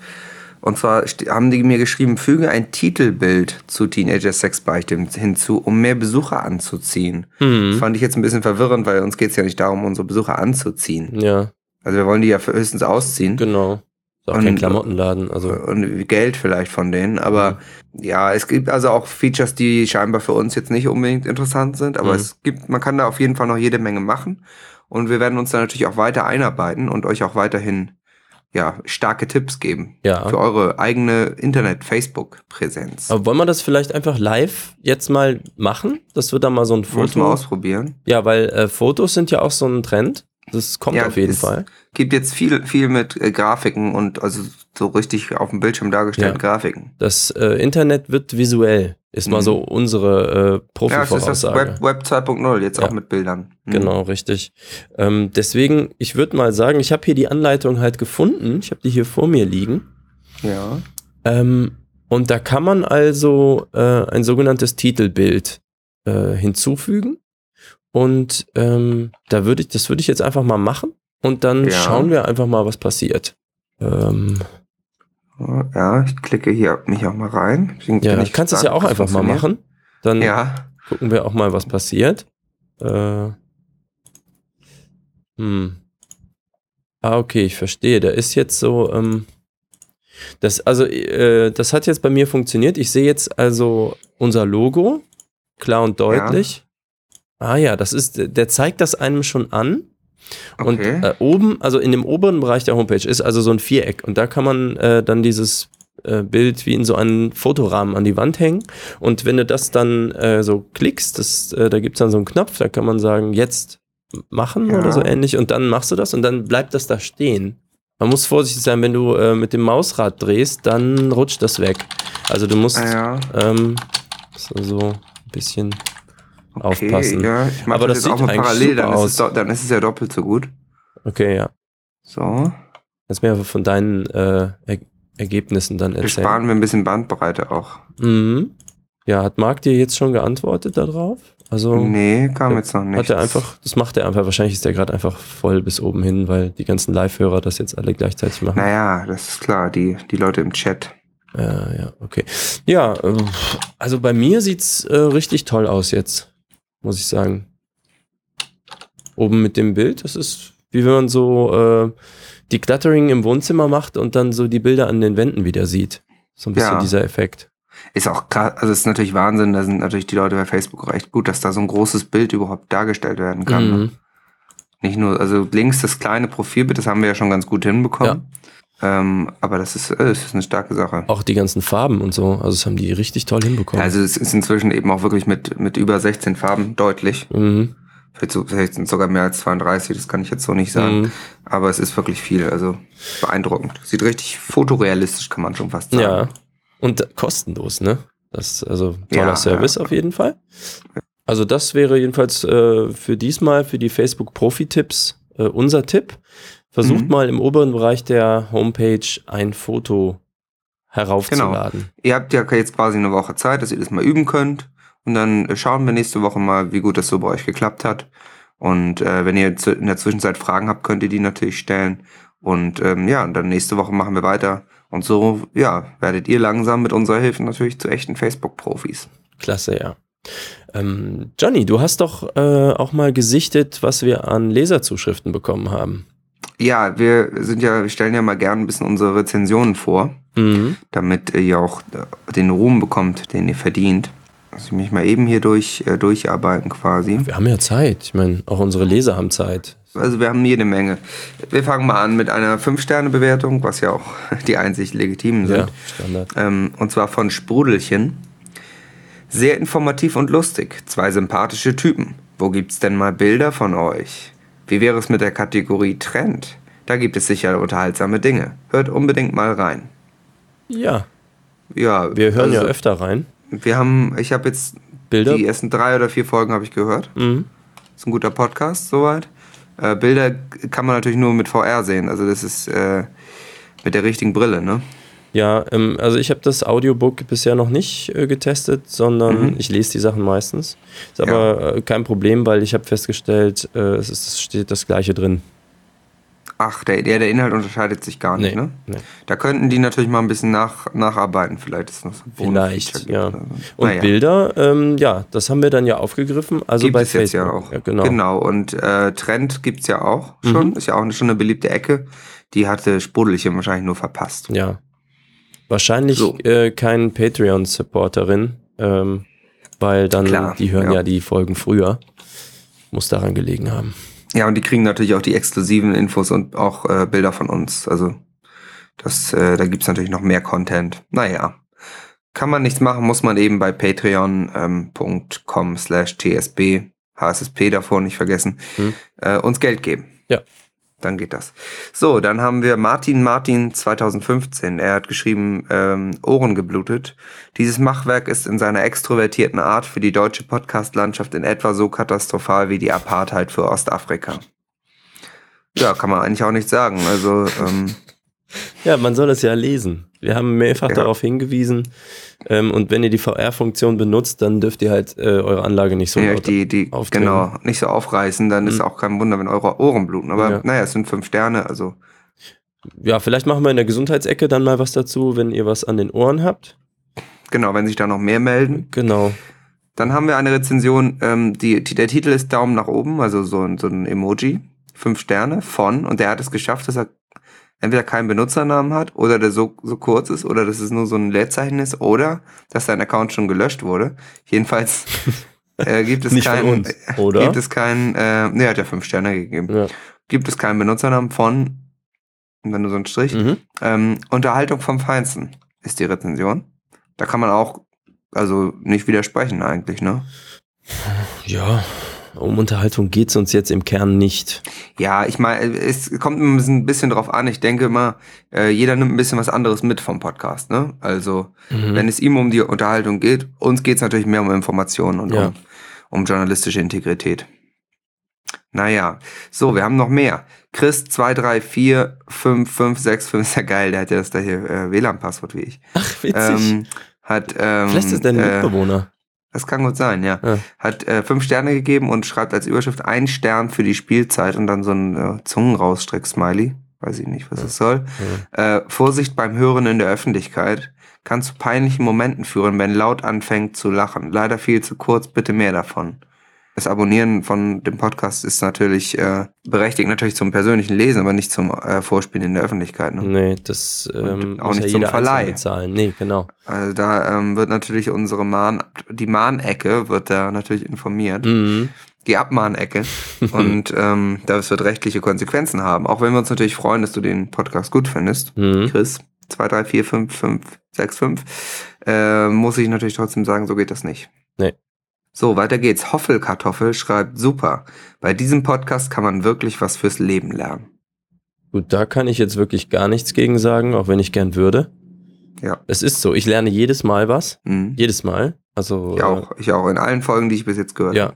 Und zwar haben die mir geschrieben, füge ein Titelbild zu Teenager Sexbeichte hinzu, um mehr Besucher anzuziehen. Mhm. Das fand ich jetzt ein bisschen verwirrend, weil uns geht es ja nicht darum, unsere Besucher anzuziehen. Ja, Also wir wollen die ja höchstens ausziehen. genau. Ist auch Und- kein Klamottenladen. Also, und Geld vielleicht von denen. Aber ja, es gibt also auch Features, die scheinbar für uns jetzt nicht unbedingt interessant sind. Aber Mhm. es gibt, man kann da auf jeden Fall noch jede Menge machen. Und wir werden uns da natürlich auch weiter einarbeiten und euch auch weiterhin ja, starke Tipps geben Ja. für eure eigene Internet-Facebook-Präsenz. aber wollen wir das vielleicht einfach live jetzt mal machen? Das wird dann mal so ein Muss mal Foto. ausprobieren. Ja, weil äh, Fotos sind ja auch so ein Trend. Das kommt Ja, auf jeden Fall. Gibt jetzt viel, viel mit äh, Grafiken und also so richtig auf dem Bildschirm dargestellten Ja. Grafiken. Das äh, Internet wird visuell, ist mal Mhm. so unsere äh, Ja, es ist das. Web, Web 2.0, jetzt Ja. auch mit Bildern. Mhm. Genau, richtig. Ähm, deswegen, ich würde mal sagen, ich habe hier die Anleitung halt gefunden. Ich habe die hier vor mir liegen. Ja. Ähm, und da kann man also äh, ein sogenanntes Titelbild äh, hinzufügen. Und ähm, da würde ich, das würde ich jetzt einfach mal machen. Und dann Ja. schauen wir einfach mal, was passiert. Ähm, Ja, ich klicke hier mich auch mal rein. Bin- ja, ich kannst es ja auch einfach mal machen. Dann Ja, gucken wir auch mal, was passiert. Äh, hm. Ah, okay, ich verstehe. Da ist jetzt so, ähm, das, also, äh, das hat jetzt bei mir funktioniert. Ich sehe jetzt also unser Logo, klar und deutlich. Ah ja, das ist, der zeigt das einem schon an. Und okay. äh, oben, also in dem oberen Bereich der Homepage ist also so ein Viereck und da kann man äh, dann dieses äh, Bild wie in so einen Fotorahmen an die Wand hängen und wenn du das dann äh, so klickst, das, äh, da gibt es dann so einen Knopf, da kann man sagen, jetzt machen Ja. oder so ähnlich und dann machst du das und dann bleibt das da stehen. Man muss vorsichtig sein, wenn du äh, mit dem Mausrad drehst, dann rutscht das weg. Also du musst ah, ja, ähm, so, so ein bisschen okay, aufpassen. Ja, ich mache Aber das, das jetzt auch mal parallel, dann ist, es dann ist es ja doppelt so gut. Okay, ja. So. Kannst mir von deinen äh, Er- Ergebnissen dann Wir erzählen. sparen wir ein bisschen Bandbreite auch. Mhm. Ja, hat Marc dir jetzt schon geantwortet darauf? Also Nee, kam ja, jetzt noch nicht. hat er einfach, das macht er einfach, wahrscheinlich ist er gerade einfach voll bis oben hin, weil die ganzen Live-Hörer das jetzt alle gleichzeitig machen. Naja, das ist klar, die, die Leute im Chat. Ja, ja, okay. Ja, äh, also bei mir sieht's äh, richtig toll aus jetzt, muss ich sagen. Oben mit dem Bild, das ist wie wenn man so äh, Decluttering im Wohnzimmer macht und dann so die Bilder an den Wänden wieder sieht. So ein bisschen Ja. dieser Effekt. Ist auch krass, also es ist natürlich Wahnsinn, da sind natürlich die Leute bei Facebook recht gut, dass da so ein großes Bild überhaupt dargestellt werden kann. ne? Mhm. Nicht nur, also links das kleine Profilbild, das haben wir ja schon ganz gut hinbekommen. Ähm, aber das ist, äh, das ist eine starke Sache. Auch die ganzen Farben und so, also das haben die richtig toll hinbekommen. Also es ist inzwischen eben auch wirklich mit, mit über 16 Farben deutlich. mhm. Vielleicht, so, vielleicht sind sogar mehr als 32, das kann ich jetzt so nicht sagen. Mhm. Aber es ist wirklich viel, also beeindruckend. Sieht richtig fotorealistisch, kann man schon fast sagen. Ja. Und kostenlos, ne? Das also toller Ja, Service ja. auf jeden Fall. Also das wäre jedenfalls äh, für diesmal, für die Facebook Profi-Tipps, äh, unser Tipp. Versucht Mhm. mal im oberen Bereich der Homepage ein Foto heraufzuladen. Ihr habt ja jetzt quasi eine Woche Zeit, dass ihr das mal üben könnt. Und dann schauen wir nächste Woche mal, wie gut das so bei euch geklappt hat. Und äh, wenn ihr in der Zwischenzeit Fragen habt, könnt ihr die natürlich stellen. Und ähm, ja, und dann nächste Woche machen wir weiter. Und so, ja, werdet ihr langsam mit unserer Hilfe natürlich zu echten Facebook-Profis. Klasse, ja. Ähm, Johnny, du hast doch äh, auch mal gesichtet, was wir an Leserzuschriften bekommen haben. Ja, wir sind ja, wir stellen ja mal gern ein bisschen unsere Rezensionen vor, Mhm. damit ihr auch äh, den Ruhm bekommt, den ihr verdient. Lass ich mich mal eben hier durch, äh, durcharbeiten quasi. Wir haben ja Zeit. Ich meine, auch unsere Leser haben Zeit. Also wir haben jede Menge. Wir fangen mal an mit einer 5-Sterne-Bewertung, was ja auch die einzig legitimen sind. Ja, Standard. Ähm, und zwar von Sprudelchen. Sehr informativ und lustig. Zwei sympathische Typen. Wo gibt's denn mal Bilder von euch? Wie wäre es mit der Kategorie Trend? Da gibt es sicher unterhaltsame Dinge. Hört unbedingt mal rein. Ja, Ja, wir hören ja also, öfter rein. Wir haben, ich habe jetzt Bilder. die ersten drei oder vier Folgen habe ich gehört. Mhm. Ist ein guter Podcast soweit. Äh, Bilder kann man natürlich nur mit VR sehen. Also das ist äh, mit der richtigen Brille, ne? Ja, ähm, also ich habe das Audiobook bisher noch nicht äh, getestet, sondern Mhm. ich lese die Sachen meistens. Ist aber äh, kein Problem, weil ich habe festgestellt, äh, es, ist, es steht das gleiche drin. Ach, der, der, der Inhalt unterscheidet sich gar nicht, Nee, ne? nee. Da könnten die natürlich mal ein bisschen nach, nacharbeiten. Vielleicht ist noch so ein Vielleicht, ja. gibt so. Und Naja, Bilder, ähm, ja, das haben wir dann ja aufgegriffen. Also gibt bei es Facebook. jetzt ja auch. Ja, genau. genau. Und äh, Trend gibt's ja auch schon. Mhm. Ist ja auch schon eine beliebte Ecke. Die hatte Sprudelchen wahrscheinlich nur verpasst. Ja. Wahrscheinlich So. äh, kein Patreon-Supporterin, ähm, weil dann, Klar, die hören ja. ja. die Folgen früher. Muss daran gelegen haben. Ja, und die kriegen natürlich auch die exklusiven Infos und auch äh, Bilder von uns. Also das, äh, da gibt's natürlich noch mehr Content. Naja, kann man nichts machen, muss man eben bei patreon.com slash tsb, HSSP davor nicht vergessen, Hm. äh, uns Geld geben. Ja. Dann geht das. So, dann haben wir Martin Martin 2015. Er hat geschrieben, ähm, Ohren geblutet. Dieses Machwerk ist in seiner extrovertierten Art für die deutsche Podcast-Landschaft in etwa so katastrophal wie die Apartheid für Ostafrika. Ja, kann man eigentlich auch nicht sagen. Also, ähm, Ja, man soll es ja lesen. Wir haben mehrfach Ja. darauf hingewiesen. Ähm, und wenn ihr die VR-Funktion benutzt, dann dürft ihr halt äh, eure Anlage nicht so ja, die, die, genau, nicht so aufreißen, dann ist Mhm. auch kein Wunder, wenn eure Ohren bluten. Aber Ja. naja, es sind fünf Sterne, also Ja, vielleicht machen wir in der Gesundheitsecke dann mal was dazu, wenn ihr was an den Ohren habt. genau, wenn sich da noch mehr melden. Genau. Dann haben wir eine Rezension, ähm, die, die, der Titel ist Daumen nach oben, also so, ein- so ein Emoji, fünf Sterne von, und der hat es geschafft, dass er entweder keinen Benutzernamen hat oder der so, so kurz ist oder dass es nur so ein Leerzeichen ist oder dass sein Account schon gelöscht wurde. Jedenfalls äh, gibt es keinen, uns, oder? gibt es keinen, äh, ne, er hat ja fünf Sterne gegeben. Ja. Gibt es keinen Benutzernamen von, dann nur so ein Strich, Mhm. ähm, Unterhaltung vom Feinsten ist die Rezension. Da kann man auch, also nicht widersprechen eigentlich, ne? Ja, um Unterhaltung geht's uns jetzt im Kern nicht. Ja, ich meine, es kommt ein bisschen drauf an. Ich denke immer, äh, jeder nimmt ein bisschen was anderes mit vom Podcast, ne? Also, Mhm. wenn es ihm um die Unterhaltung geht, uns geht's natürlich mehr um Informationen und Ja. um, um journalistische Integrität. Naja, so, wir haben noch mehr. Chris 234556 ist ja geil, der hat ja das gleiche äh, WLAN-Passwort wie ich. Ach, witzig. Ähm, hat, ähm, Vielleicht ist das dein äh, Mitbewohner. Das kann gut sein, ja. Ja. Hat äh, fünf Sterne gegeben und schreibt als Überschrift ein Stern für die Spielzeit und dann so ein äh, Zungenrausstreck-Smiley. Weiß ich nicht, was das soll. Äh, Vorsicht beim Hören in der Öffentlichkeit kann zu peinlichen Momenten führen, wenn laut anfängt zu lachen. Leider viel zu kurz, bitte mehr davon. Das Abonnieren von dem Podcast ist natürlich äh, berechtigt natürlich zum persönlichen Lesen, aber nicht zum äh, Vorspielen in der Öffentlichkeit. Ne? Nee, das ähm, auch nicht ja zum Verleih. bezahlen. Nee, genau. Also da ähm, wird natürlich unsere Mahn, die Mahnecke wird da natürlich informiert. Mhm. die Abmahnecke. und ähm, das wird rechtliche Konsequenzen haben. Auch wenn wir uns natürlich freuen, dass du den Podcast gut findest. Mhm. Chris, 2, 3, 4, 5, 5, 6, 5. Äh, muss ich natürlich trotzdem sagen, so geht das nicht. Nee. So, weiter geht's. Hoffelkartoffel schreibt, super. Bei diesem Podcast kann man wirklich was fürs Leben lernen. Gut, da kann ich jetzt wirklich gar nichts gegen sagen, auch wenn ich gern würde. Ja. Es ist so, ich lerne jedes Mal was. Mhm. Jedes Mal. Also Ich auch. Ich auch. In allen Folgen, die ich bis jetzt gehört Äh, habe.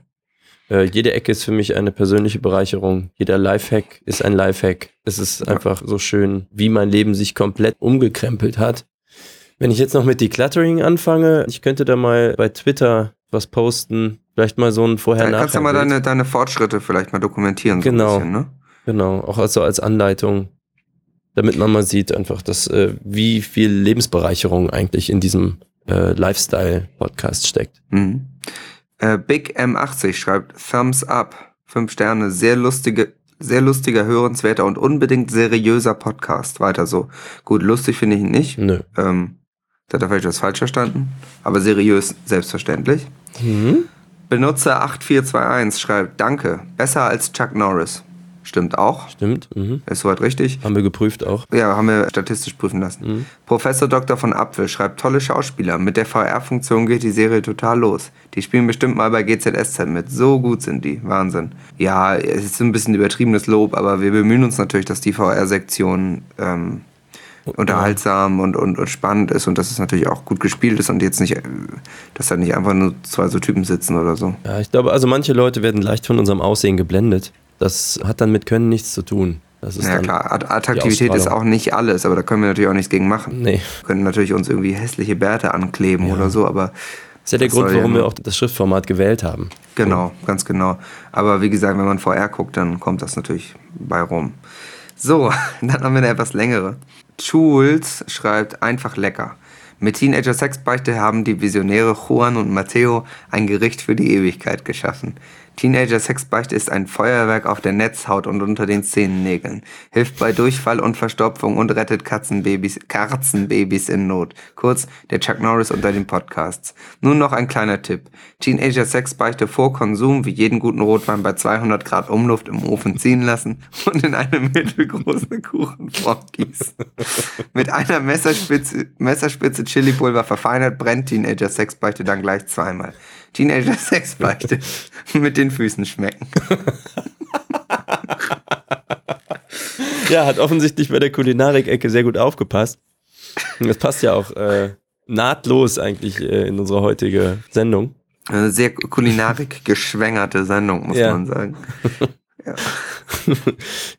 ja. Äh, jede Ecke ist für mich eine persönliche Bereicherung. Jeder Lifehack ist ein Lifehack. Es ist Ja. einfach so schön, wie mein Leben sich komplett umgekrempelt hat. Wenn ich jetzt noch mit Decluttering anfange, ich könnte da mal bei Twitter was posten, vielleicht mal so ein vorher Da kannst du mal nachher deine, deine Fortschritte vielleicht mal dokumentieren. So Genau. Ein bisschen, ne? Genau, auch also als Anleitung, damit man mal sieht einfach, dass äh, wie viel Lebensbereicherung eigentlich in diesem äh, Lifestyle-Podcast steckt. Mhm. Äh, Big M80 schreibt Thumbs up. Fünf Sterne. Sehr lustige, sehr lustiger, hörenswerter und unbedingt seriöser Podcast. Weiter so. Gut, lustig finde ich ihn nicht. Nö. Ähm, da hat er vielleicht was falsch verstanden. Aber seriös, selbstverständlich. Mhm. Benutzer 8421 schreibt Danke. Besser als Chuck Norris. Stimmt auch. Stimmt. Mhm. Ist soweit richtig. Haben wir geprüft auch. Ja, haben wir statistisch prüfen lassen. Mhm. Professor Dr. von Apfel schreibt tolle Schauspieler. Mit der VR-Funktion geht die Serie total los. Die spielen bestimmt mal bei GZSZ mit. So gut sind die. Wahnsinn. Ja, es ist ein bisschen übertriebenes Lob, aber wir bemühen uns natürlich, dass die VR-Sektion ähm, unterhaltsam und, und, und spannend ist und dass es natürlich auch gut gespielt ist und jetzt nicht, dass da nicht einfach nur zwei so Typen sitzen oder so. Ja, ich glaube, also manche Leute werden leicht von unserem Aussehen geblendet. Das hat dann mit Können nichts zu tun. Das ist Ja klar, Att- Attraktivität ist auch nicht alles, aber da können wir natürlich auch nichts gegen machen. Nee. Wir können natürlich uns irgendwie hässliche Bärte ankleben Ja. oder so, aber Das ist ja der Grund, soll ja warum wir auch das Schriftformat gewählt haben. Genau, ganz genau. Aber wie gesagt, wenn man VR guckt, dann kommt das natürlich bei rum. So, dann haben wir eine etwas längere. Jules schreibt einfach lecker. Mit Teenager Sexbeichte haben die Visionäre Juan und Matteo ein Gericht für die Ewigkeit geschaffen. Teenager Sexbeichte ist ein Feuerwerk auf der Netzhaut und unter den Zehennägeln, hilft bei Durchfall und Verstopfung und rettet Katzenbabys, Katzenbabys in Not. Kurz, der Chuck Norris unter den Podcasts. Nun noch ein kleiner Tipp. Teenager Sexbeichte vor Konsum wie jeden guten Rotwein bei 200 Grad Umluft im Ofen ziehen lassen und in eine mittelgroße Kuchenform gießen. Mit einer Messerspitze, Messerspitze Chilipulver verfeinert brennt Teenager Sexbeichte dann gleich zweimal. Teenager Sexbeichte mit den Füßen schmecken. Ja, hat offensichtlich bei der Kulinarik-Ecke sehr gut aufgepasst. Das passt ja auch äh, nahtlos eigentlich äh, in unsere heutige Sendung. Eine sehr kulinarik geschwängerte Sendung, muss Ja. man sagen.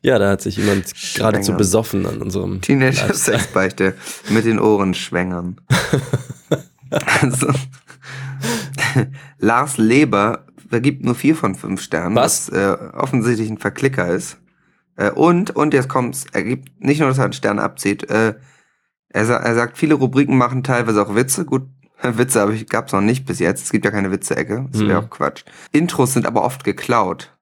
ja, da hat sich jemand geradezu besoffen an unserem Teenager Lifestyle. Sexbeichte mit den Ohren schwängern. also, Lars Leber vergibt nur vier von fünf Sternen, Was? äh, offensichtlich ein Verklicker ist. Äh, und, und jetzt kommt's, er gibt nicht nur, dass er einen Stern abzieht, äh, er, sa er sagt, viele Rubriken machen teilweise auch Witze. Gut, Witze aber ich gab's noch nicht bis jetzt. Es gibt ja keine Witze-Ecke. Das wäre Mhm. auch Quatsch. Intros sind aber oft geklaut.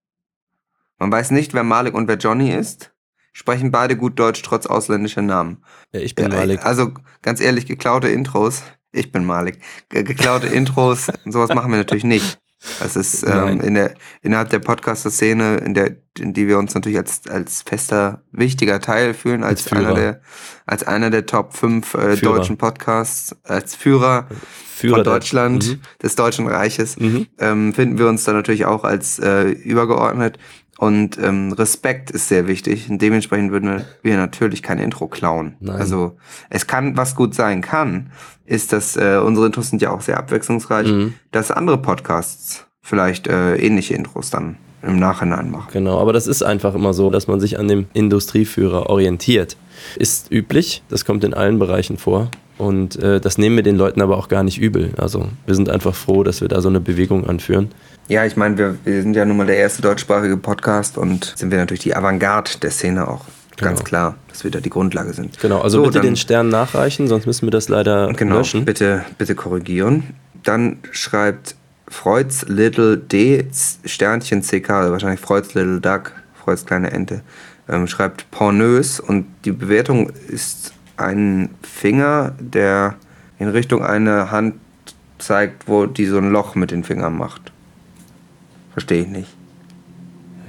Man weiß nicht, wer Malik und wer Johnny ist. Sprechen beide gut Deutsch trotz ausländischer Namen. Ja, ich bin Ja, Malik. Also ganz ehrlich, geklaute Intros. Ich bin Malik. Ge geklaute Intros, sowas machen wir natürlich nicht. Das ist ähm, in der, innerhalb der Podcaster-Szene, in der, in die wir uns natürlich als, als fester, wichtiger Teil fühlen, als, Als einer der, als einer der Top 5 äh, deutschen Podcasts, als Führer, Führer von Deutschland, Mhm. des Deutschen Reiches, Mhm. ähm, finden wir uns da natürlich auch als äh, übergeordnet. Und ähm, Respekt ist sehr wichtig. Und dementsprechend würden wir, wir natürlich kein Intro klauen. Nein. Also es kann, was gut sein kann, ist, dass äh, unsere Intros sind ja auch sehr abwechslungsreich, Mhm. dass andere Podcasts vielleicht äh, ähnliche Intros dann im Nachhinein machen. Genau, aber das ist einfach immer so, dass man sich an dem Industrieführer orientiert. Ist üblich, das kommt in allen Bereichen vor. Und äh, das nehmen wir den Leuten aber auch gar nicht übel. Also wir sind einfach froh, dass wir da so eine Bewegung anführen. Ja, ich meine, wir, wir sind ja nun mal der erste deutschsprachige Podcast und sind wir natürlich die Avantgarde der Szene auch. Ganz Genau. klar, dass wir da die Grundlage sind. Genau, also So, bitte dann- den Stern nachreichen, sonst müssen wir das leider Genau, löschen. bitte, bitte korrigieren. Dann schreibt Freuds Little D Sternchen CK, also wahrscheinlich Freuds Little Duck, Freuds kleine Ente, ähm, schreibt pornös und die Bewertung ist ein Finger, der in Richtung einer Hand zeigt, wo die so ein Loch mit den Fingern macht. Verstehe ich nicht.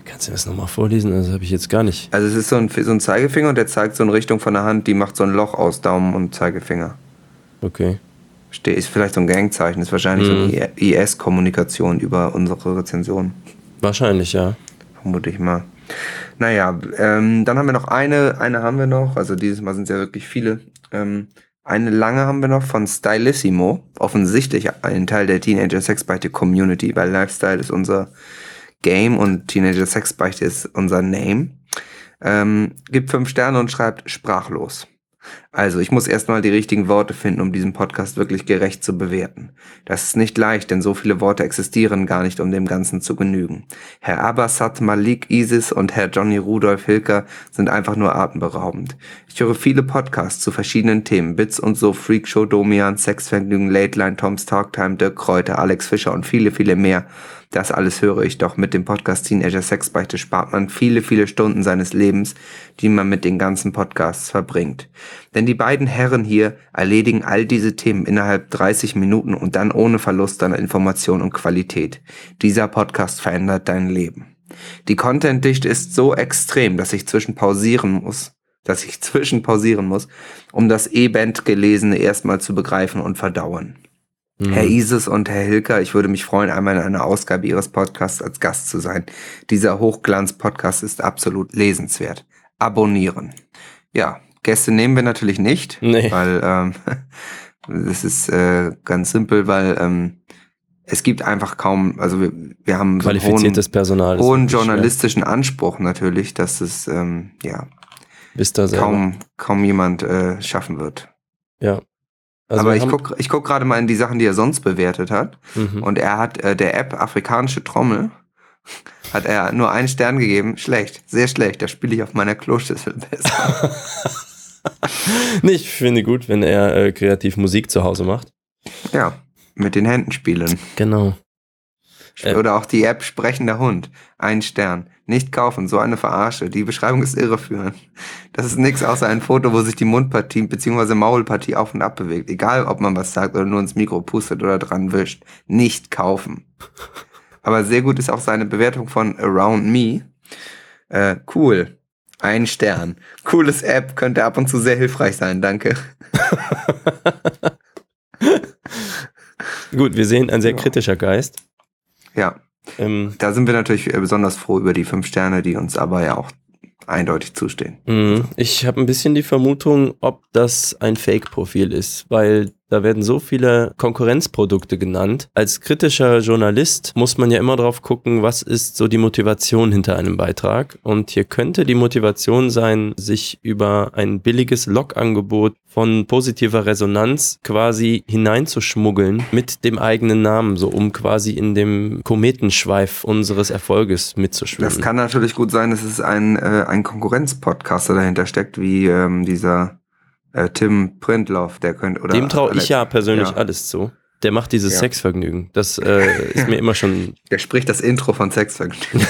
Kannst du das nochmal vorlesen? Das habe ich jetzt gar nicht. Also es ist so ein, so ein Zeigefinger und der zeigt so in Richtung von der Hand, die macht so ein Loch aus Daumen und Zeigefinger. Okay. Ste- Ist vielleicht so ein Gangzeichen, ist wahrscheinlich Mhm. so eine IS-Kommunikation über unsere Rezension, Wahrscheinlich, ja. vermute ich mal. Naja, ähm, dann haben wir noch eine, eine haben wir noch, also dieses Mal sind es ja wirklich viele. Ähm, eine lange haben wir noch von Stylissimo, offensichtlich ein Teil der Teenager Sexbeichte Community, weil Lifestyle ist unser Game und Teenager Sexbeichte ist unser Name. Ähm, gibt fünf Sterne und schreibt sprachlos. Also, ich muss erstmal die richtigen Worte finden, um diesen Podcast wirklich gerecht zu bewerten. Das ist nicht leicht, denn so viele Worte existieren gar nicht, um dem Ganzen zu genügen. Herr Abbasat Malik Isis und Herr Johnny Rudolf Hilker sind einfach nur atemberaubend. Ich höre viele Podcasts zu verschiedenen Themen. Bits und so, Freakshow, Domian, Sexvergnügen, Late Line, Tom's Talktime, Dirk Kräuter, Alex Fischer und viele, viele mehr. Das alles höre ich doch. Mit dem Podcast Teenager Sexbeichte spart man viele, viele Stunden seines Lebens, die man mit den ganzen Podcasts verbringt. Denn die beiden Herren hier erledigen all diese Themen innerhalb 30 Minuten und dann ohne Verlust an Information und Qualität. Dieser Podcast verändert dein Leben. Die Contentdichte ist so extrem, dass ich zwischen pausieren muss, dass ich zwischen pausieren muss, um das E-Band gelesene erstmal zu begreifen und verdauen. Mhm. Herr Isis und Herr Hilker, ich würde mich freuen, einmal in einer Ausgabe Ihres Podcasts als Gast zu sein. Dieser Hochglanz-Podcast ist absolut lesenswert. Abonnieren. Ja, Gäste nehmen wir natürlich nicht, Nee. weil ähm, das ist äh, ganz simpel, weil ähm, es gibt einfach kaum, also wir, wir haben so Qualifiziertes Personal. hohen, ist hohen wirklich schwer. journalistischen Anspruch natürlich, dass es ähm, ja da kaum kaum jemand äh, schaffen wird. Ja. Also Aber ich guck ich guck gerade mal in die Sachen, die er sonst bewertet hat. Mhm. Und er hat äh, der App Afrikanische Trommel hat er nur einen Stern gegeben. Schlecht, sehr schlecht. Da spiele ich auf meiner Kloschüssel besser. nee, ich finde gut, wenn er äh, kreativ Musik zu Hause macht. ja, mit den Händen spielen. Genau. Oder auch die App Sprechender Hund. Ein Stern. Nicht kaufen, so eine Verarsche. Die Beschreibung ist irreführend. Das ist nichts außer ein Foto, wo sich die Mundpartie bzw. Maulpartie auf und ab bewegt. Egal, ob man was sagt oder nur ins Mikro pustet oder dran wischt. Nicht kaufen. Aber sehr gut ist auch seine Bewertung von Around Me. Äh, cool. Ein Stern. Cooles App, könnte ab und zu sehr hilfreich sein, danke. Gut, wir sehen ein sehr kritischer Geist. Ja, Ähm, da sind wir natürlich äh, besonders froh über die fünf Sterne, die uns aber ja auch eindeutig zustehen. mh, ich habe ein bisschen die Vermutung, ob das ein Fake-Profil ist, weil da werden so viele Konkurrenzprodukte genannt. Als kritischer Journalist muss man ja immer drauf gucken, was ist so die Motivation hinter einem Beitrag. Und hier könnte die Motivation sein, sich über ein billiges Log-Angebot von positiver Resonanz quasi hineinzuschmuggeln mit dem eigenen Namen, so um quasi in dem Kometenschweif unseres Erfolges mitzuschwimmen. Das kann natürlich gut sein, dass es ein, äh, ein Konkurrenzpodcaster dahinter steckt, wie ähm, dieser äh, Tim Printloff, der könnte oder Dem traue ich ja persönlich ja. alles zu. Der macht dieses Ja. Sexvergnügen. Das äh, ist mir immer schon. Der spricht das Intro von Sexvergnügen.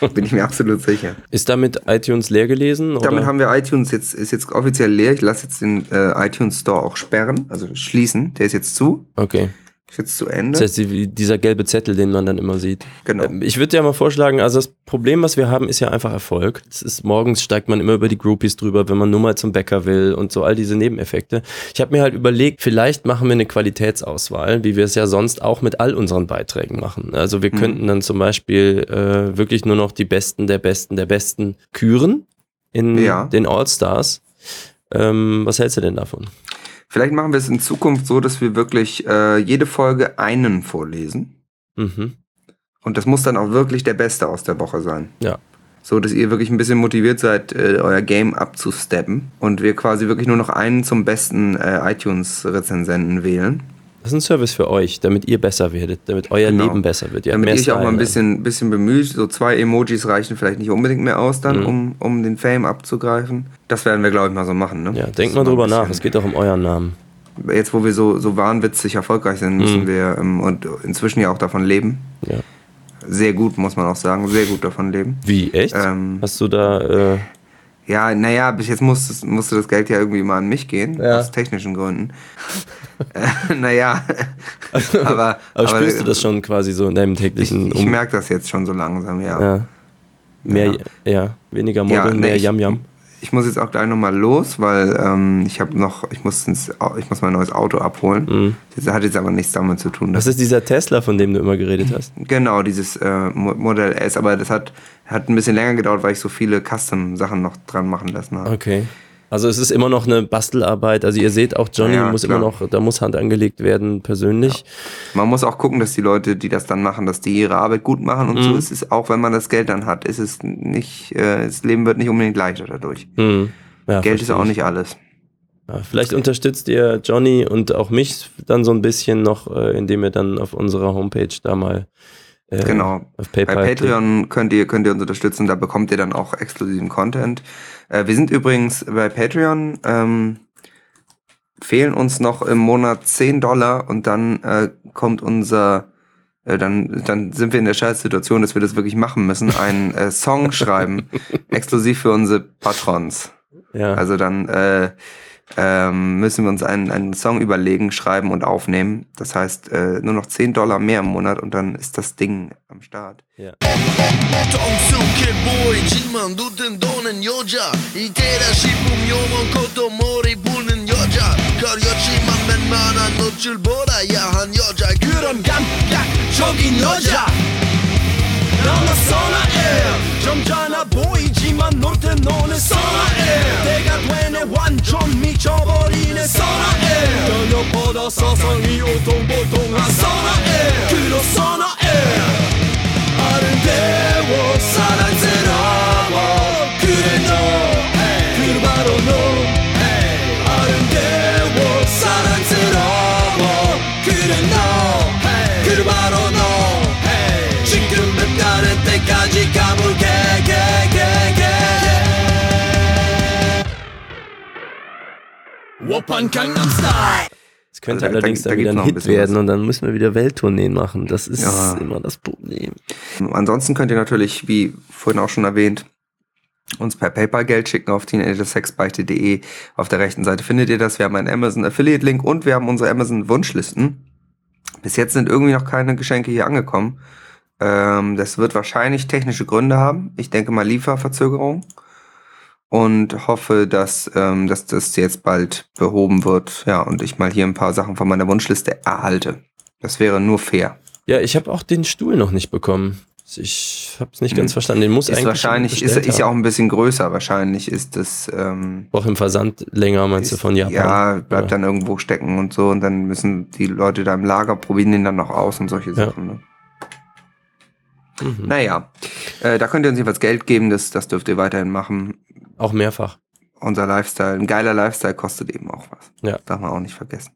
Bin ich mir absolut sicher. Ist damit iTunes leer gelesen? Oder? Damit haben wir iTunes jetzt ist jetzt offiziell leer. Ich lasse jetzt den äh, iTunes Store auch sperren, also schließen. Der ist jetzt zu. okay. Ist jetzt zu Ende. Das heißt, die- dieser gelbe Zettel, den man dann immer sieht. genau. Ähm, Ich würde ja mal vorschlagen, also das Problem, was wir haben, ist ja einfach Erfolg. Es ist morgens steigt man immer über die Groupies drüber, wenn man nur mal zum Bäcker will und so all diese Nebeneffekte. Ich habe mir halt überlegt, vielleicht machen wir eine Qualitätsauswahl, wie wir es ja sonst auch mit all unseren Beiträgen machen. Also wir Mhm. könnten dann zum Beispiel äh, wirklich nur noch die Besten der Besten der Besten küren in Ja. den All-Stars. Ähm, was hältst du denn davon? Vielleicht machen wir es in Zukunft so, dass wir wirklich äh, jede Folge einen vorlesen. Mhm. Und das muss dann auch wirklich der Beste aus der Woche sein. Ja. So, dass ihr wirklich ein bisschen motiviert seid, äh, euer Game abzusteppen. Und wir quasi wirklich nur noch einen zum besten äh, iTunes-Rezensenten wählen. Das ist ein Service für euch, damit ihr besser werdet, damit euer Genau. Leben besser wird. Ihr Damit ihr euch auch mal ein bisschen, bisschen bemüht. So zwei Emojis reichen vielleicht nicht unbedingt mehr aus dann, Mhm. um, um den Fame abzugreifen. Das werden wir, glaube ich, mal so machen. Ne? Ja, denkt mal drüber nach. Es geht auch um euren Namen. Jetzt, wo wir so, so wahnwitzig erfolgreich sind, müssen Mhm. wir ähm, und inzwischen ja auch davon leben. Ja. Sehr gut, muss man auch sagen. Sehr gut davon leben. Wie, echt? Ähm, Hast du da, äh, Ja, naja, bis jetzt musste, musste das Geld ja irgendwie mal an mich gehen, Ja. aus technischen Gründen. äh, naja, aber, aber spürst du das schon quasi so in deinem Ich, täglichen ich merke das jetzt schon so langsam, ja. Ja. Mehr, ja. weniger Mobbing, Ja, nee, mehr ich- Yam Yam. Ich muss jetzt auch gleich nochmal los, weil ähm, ich habe noch, ich muss, ins, ich muss mein neues Auto abholen. Mhm. Das hat jetzt aber nichts damit zu tun. Was ist dieser Tesla, von dem du immer geredet hast? Genau, dieses äh, Mo- Modell S, aber das hat, hat ein bisschen länger gedauert, weil ich so viele Custom-Sachen noch dran machen lassen habe. Okay. Also es ist immer noch eine Bastelarbeit. Also ihr seht auch, Johnny Ja, muss klar. immer noch, da muss Hand angelegt werden, persönlich. Man muss auch gucken, dass die Leute, die das dann machen, dass die ihre Arbeit gut machen und so. Mhm. Es ist auch, wenn man das Geld dann hat, ist es nicht, äh, das Leben wird nicht unbedingt leichter dadurch. Hm. Ja, Geld ist auch ich. nicht alles. Ja, vielleicht unterstützt ihr Johnny und auch mich dann so ein bisschen noch, äh, indem ihr dann auf unserer Homepage da mal äh, Genau. auf Bei PayPal. Patreon könnt ihr, könnt ihr uns unterstützen, da bekommt ihr dann auch exklusiven Content. Äh, wir sind übrigens bei Patreon, ähm, fehlen uns noch im Monat 10 Dollar und dann äh, kommt unser, äh, dann, dann sind wir in der Scheißsituation, dass wir das wirklich machen müssen, einen äh, Song schreiben, exklusiv für unsere Patrons. Ja. Also dann äh, ähm, müssen wir uns einen, einen Song überlegen, schreiben und aufnehmen. Das heißt, äh, nur noch 10 Dollar mehr im Monat und dann ist das Ding am Start. Ja. John 미네 완전 미쳐버리네. 선아에 저녁보다 사상이 오통보통한 선아에 그로 선아에 아름대워 사랑스러워. 그래 너. 그래 바로 너. 아름대워 사랑스러워. 그래 너. 그래 바로 너. 지금 몇 달의 때까지 가볼게. Wuppan Gangnam Style. Es könnte also, allerdings da, dann da wieder ein Hit ein werden was. und dann müssen wir wieder Welttourneen machen. Das ist ja. immer das Problem. Ansonsten könnt ihr natürlich, wie vorhin auch schon erwähnt, uns per PayPal Geld schicken auf teenagersexbeichte.de. Auf der rechten Seite findet ihr das. Wir haben einen Amazon Affiliate Link und wir haben unsere Amazon Wunschlisten. Bis jetzt sind irgendwie noch keine Geschenke hier angekommen. Ähm, das wird wahrscheinlich technische Gründe haben. Ich denke mal Lieferverzögerung. Und hoffe, dass, ähm, dass das jetzt bald behoben wird. Ja, und ich mal hier ein paar Sachen von meiner Wunschliste erhalte. Das wäre nur fair. Ja, ich habe auch den Stuhl noch nicht bekommen. Ich habe es nicht ganz verstanden. Den muss Ist eigentlich wahrscheinlich, ist, ist ja auch ein bisschen größer. Wahrscheinlich ist das, ähm, auch im Versand länger, meinst du, ist- von Japan? Ja, bleibt Ja. dann irgendwo stecken und so. Und dann müssen die Leute da im Lager probieren den dann noch aus und solche Ja. Sachen. Ne? Mhm. Naja, äh, da könnt ihr uns jedenfalls Geld geben. Das, das dürft ihr weiterhin machen. Auch mehrfach. Unser Lifestyle, ein geiler Lifestyle kostet eben auch was. Ja. Darf man auch nicht vergessen.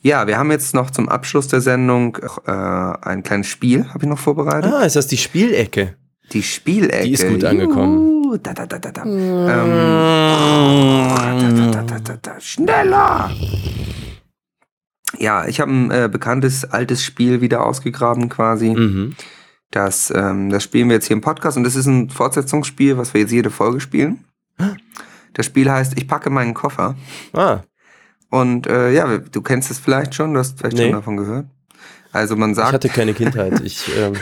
Ja, wir haben jetzt noch zum Abschluss der Sendung äh, ein kleines Spiel, habe ich noch vorbereitet. Ah, ist das die Spielecke? Die Spielecke. Die ist gut angekommen. Juhu, Da, da, da, da, da. Ähm, da, da, da, da, da. Schneller! Ja, ich habe ein äh, bekanntes altes Spiel wieder ausgegraben quasi. Mhm. Das, ähm, das spielen wir jetzt hier im Podcast und das ist ein Fortsetzungsspiel, was wir jetzt jede Folge spielen. Das Spiel heißt Ich packe meinen Koffer. Ah, Und äh, ja, du kennst es vielleicht schon, du hast vielleicht Nee. schon davon gehört. Also man ich sagt, hatte keine Kindheit. Ich, ähm,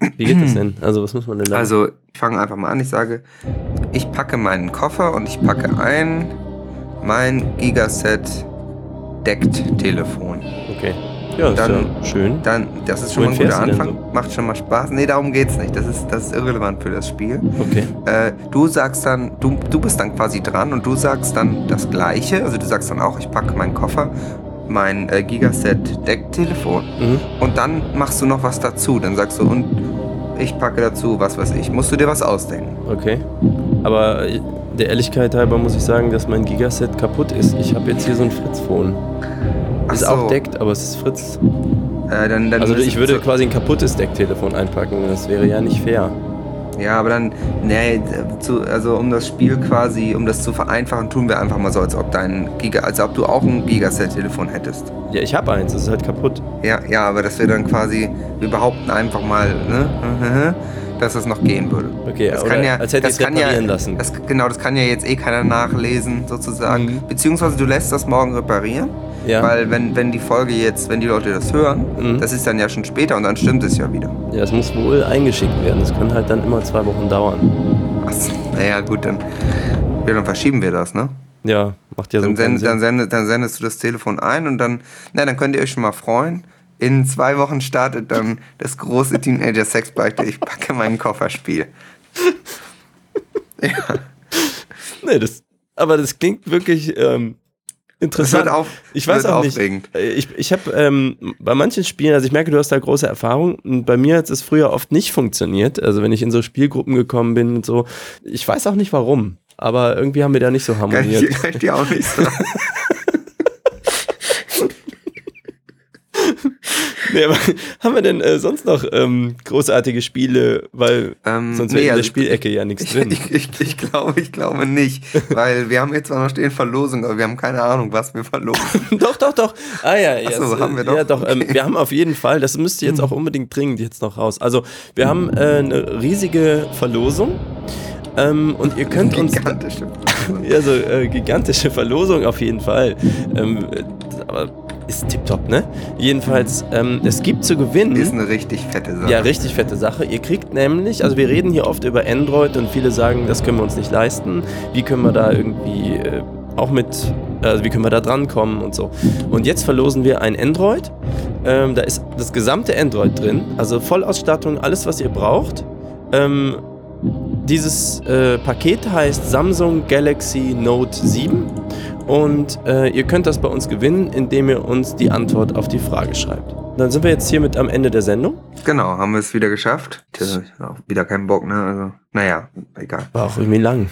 wie geht das denn? Also, was muss man denn da? Also, ich fange einfach mal an. Ich sage, ich packe meinen Koffer und ich packe ein mein Gigaset deckt Telefon. okay. Ja, dann- ist ja schön. Dann, das ist schon mal ein Wohin guter Anfang. Macht schon mal Spaß. Nee, darum geht's nicht. Das ist, das ist irrelevant für das Spiel. Okay. Äh, du sagst dann, du, du bist dann quasi dran und du sagst dann das Gleiche. Also du sagst dann auch, ich packe meinen Koffer mein äh, Gigaset-Decktelefon Mhm. und dann machst du noch was dazu. Dann sagst du, und ich packe dazu, was weiß ich. Musst du dir was ausdenken. Okay. Aber äh, der Ehrlichkeit halber muss ich sagen, dass mein Gigaset kaputt ist. Ich habe jetzt hier so ein Fritz-Phone. Ist so. auch deckt, aber es ist Fritz. Äh, dann, dann Also ich würde so- quasi ein kaputtes Decktelefon einpacken. Das wäre ja nicht fair. Ja, aber dann, nee, zu, also um das Spiel quasi, um das zu vereinfachen, tun wir einfach mal so, als ob dein Giga, als ob du auch ein Gigaset-Telefon hättest. Ja, ich habe eins, es ist halt kaputt. Ja, ja, aber dass wir dann quasi, wir behaupten einfach mal, ne, dass das noch gehen würde. Okay, Das kann ja, als hätte ich das es kann ja, reparieren lassen. Das, genau, das kann ja jetzt eh keiner nachlesen, sozusagen. Mhm. Beziehungsweise du lässt das morgen reparieren, ja. weil wenn, wenn die Folge jetzt, wenn die Leute das hören, Mhm. das ist dann ja schon später und dann stimmt es ja wieder. ja, es muss wohl eingeschickt werden. Es kann halt dann immer zwei Wochen dauern. Ach, naja, gut, dann, ja, dann verschieben wir das, ne? Ja, macht ja so Dann, keinen send, dann, Sinn. sendest, dann sendest du das Telefon ein und dann, na, dann könnt ihr euch schon mal freuen. In zwei Wochen startet dann das große Teenager-Sex-Beichte. Ich packe meinen Kofferspiel. ja, Nee, das, aber das klingt wirklich ähm, interessant. auf, Ich weiß auch aufregend. nicht. Ich, ich habe ähm, bei manchen Spielen, also ich merke, du hast da große Erfahrung. Und bei mir hat es früher oft nicht funktioniert. Also wenn ich in so Spielgruppen gekommen bin und so. Ich weiß auch nicht warum. Aber irgendwie haben wir da nicht so Kann harmoniert. ich, kann ich dir auch nicht sagen. Nee, aber haben wir denn äh, sonst noch ähm, großartige Spiele? Weil Ähm, sonst nee, wäre in der also- Spielecke ja nichts Ich, drin. ich, ich, ich, glaube, ich glaube nicht. Weil wir haben jetzt zwar noch stehen Verlosung, aber wir haben keine Ahnung, was wir verlosen. Doch, doch, doch. Ah ja, ja. Ach so, haben wir äh, Ja, doch. doch. Ähm, Okay. wir haben auf jeden Fall, das müsste jetzt auch unbedingt dringend jetzt noch raus. Also, wir haben äh, eine riesige Verlosung. Ähm, und ihr könnt uns. Gigantische. Ja, so äh, gigantische Verlosung auf jeden Fall. Ähm, äh, aber ist tipptopp, ne? Jedenfalls, ähm, es gibt zu gewinnen. Ist eine richtig fette Sache. Ja, richtig fette Sache. Ihr kriegt nämlich, also wir reden hier oft über Android und viele sagen, das können wir uns nicht leisten. Wie können wir da irgendwie äh, auch mit, also wie können wir da drankommen und so. Und jetzt verlosen wir ein Android. Ähm, da ist das gesamte Android drin, also Vollausstattung, alles was ihr braucht. Ähm, dieses äh, Paket heißt Samsung Galaxy Note 7 und äh, ihr könnt das bei uns gewinnen, indem ihr uns die Antwort auf die Frage schreibt. Dann sind wir jetzt hiermit am Ende der Sendung. Genau, haben wir es wieder geschafft. Tja, auch wieder keinen Bock, ne? Also, naja, egal. War auch irgendwie lang.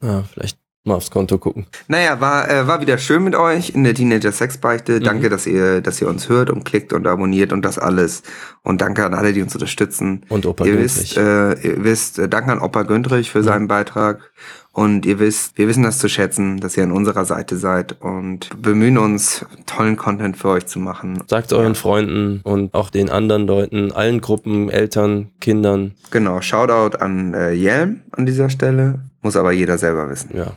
Ja, vielleicht mal aufs Konto gucken. Naja, war, äh, war wieder schön mit euch in der Teenager Sex Beichte. Mhm. Danke, dass ihr, dass ihr uns hört und klickt und abonniert und das alles. Und danke an alle, die uns unterstützen. Und Opa ihr wisst, äh, ihr wisst, äh, danke an Opa Güntrich für seinen Beitrag. Und ihr wisst, wir wissen das zu schätzen, dass ihr an unserer Seite seid und bemühen uns, tollen Content für euch zu machen. Sagt euren Freunden und auch den anderen Leuten, allen Gruppen, Eltern, Kindern. Genau, Shoutout an äh, Jelm an dieser Stelle. Muss aber jeder selber wissen. Ja.